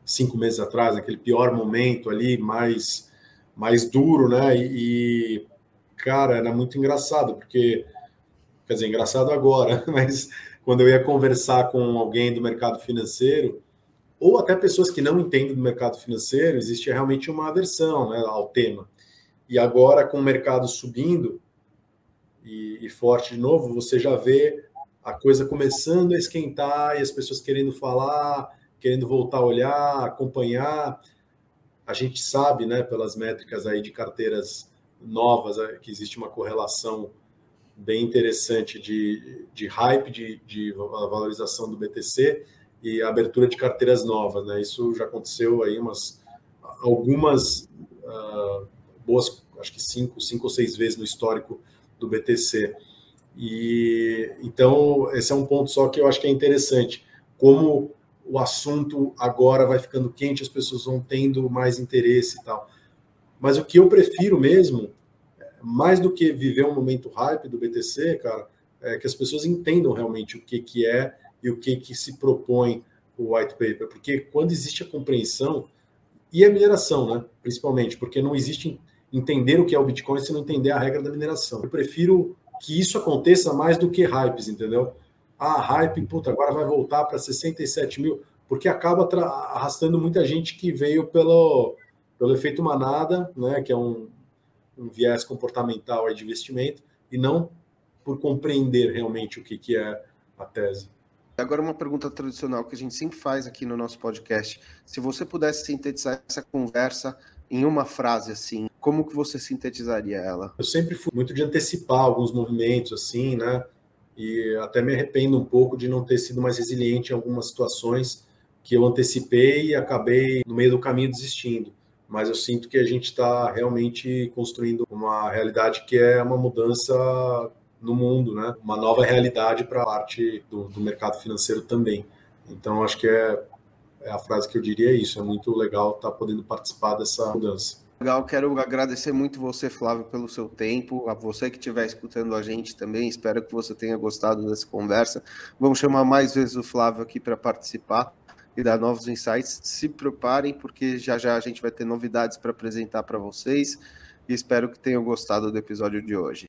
[SPEAKER 2] cinco meses atrás, naquele pior momento ali, mais mais duro, né? E cara, era muito engraçado porque quer dizer, engraçado agora, mas quando eu ia conversar com alguém do mercado financeiro, ou até pessoas que não entendem do mercado financeiro, existe realmente uma aversão né, ao tema. E agora, com o mercado subindo, e, e forte de novo, você já vê a coisa começando a esquentar e as pessoas querendo falar, querendo voltar a olhar, acompanhar. A gente sabe, né, pelas métricas aí de carteiras novas, é, que existe uma correlação bem interessante de, de hype, de, de valorização do BTC e abertura de carteiras novas, né? Isso já aconteceu aí umas algumas uh, boas, acho que cinco, cinco ou seis vezes no histórico do BTC. E então esse é um ponto só que eu acho que é interessante, como o assunto agora vai ficando quente, as pessoas vão tendo mais interesse e tal. Mas o que eu prefiro mesmo, mais do que viver um momento hype do BTC, cara, é que as pessoas entendam realmente o que, que é o que, que se propõe o white paper. Porque quando existe a compreensão, e a mineração, né, principalmente, porque não existe entender o que é o Bitcoin se não entender a regra da mineração. Eu prefiro que isso aconteça mais do que hypes, entendeu? Ah, hype, puta, agora vai voltar para 67 mil, porque acaba arrastando muita gente que veio pelo, pelo efeito manada, né, que é um, um viés comportamental de investimento, e não por compreender realmente o que, que é a tese.
[SPEAKER 1] Agora, uma pergunta tradicional que a gente sempre faz aqui no nosso podcast. Se você pudesse sintetizar essa conversa em uma frase assim, como que você sintetizaria ela?
[SPEAKER 2] Eu sempre fui muito de antecipar alguns movimentos assim, né? E até me arrependo um pouco de não ter sido mais resiliente em algumas situações que eu antecipei e acabei no meio do caminho desistindo. Mas eu sinto que a gente está realmente construindo uma realidade que é uma mudança no mundo, né? Uma nova realidade para a parte do, do mercado financeiro também. Então, acho que é é a frase que eu diria é isso. É muito legal estar tá podendo participar dessa mudança.
[SPEAKER 1] Legal, quero agradecer muito você, Flávio, pelo seu tempo, a você que estiver escutando a gente também. Espero que você tenha gostado dessa conversa. Vamos chamar mais vezes o Flávio aqui para participar e dar novos insights. Se preparem, porque já já a gente vai ter novidades para apresentar para vocês. E espero que tenham gostado do episódio de hoje.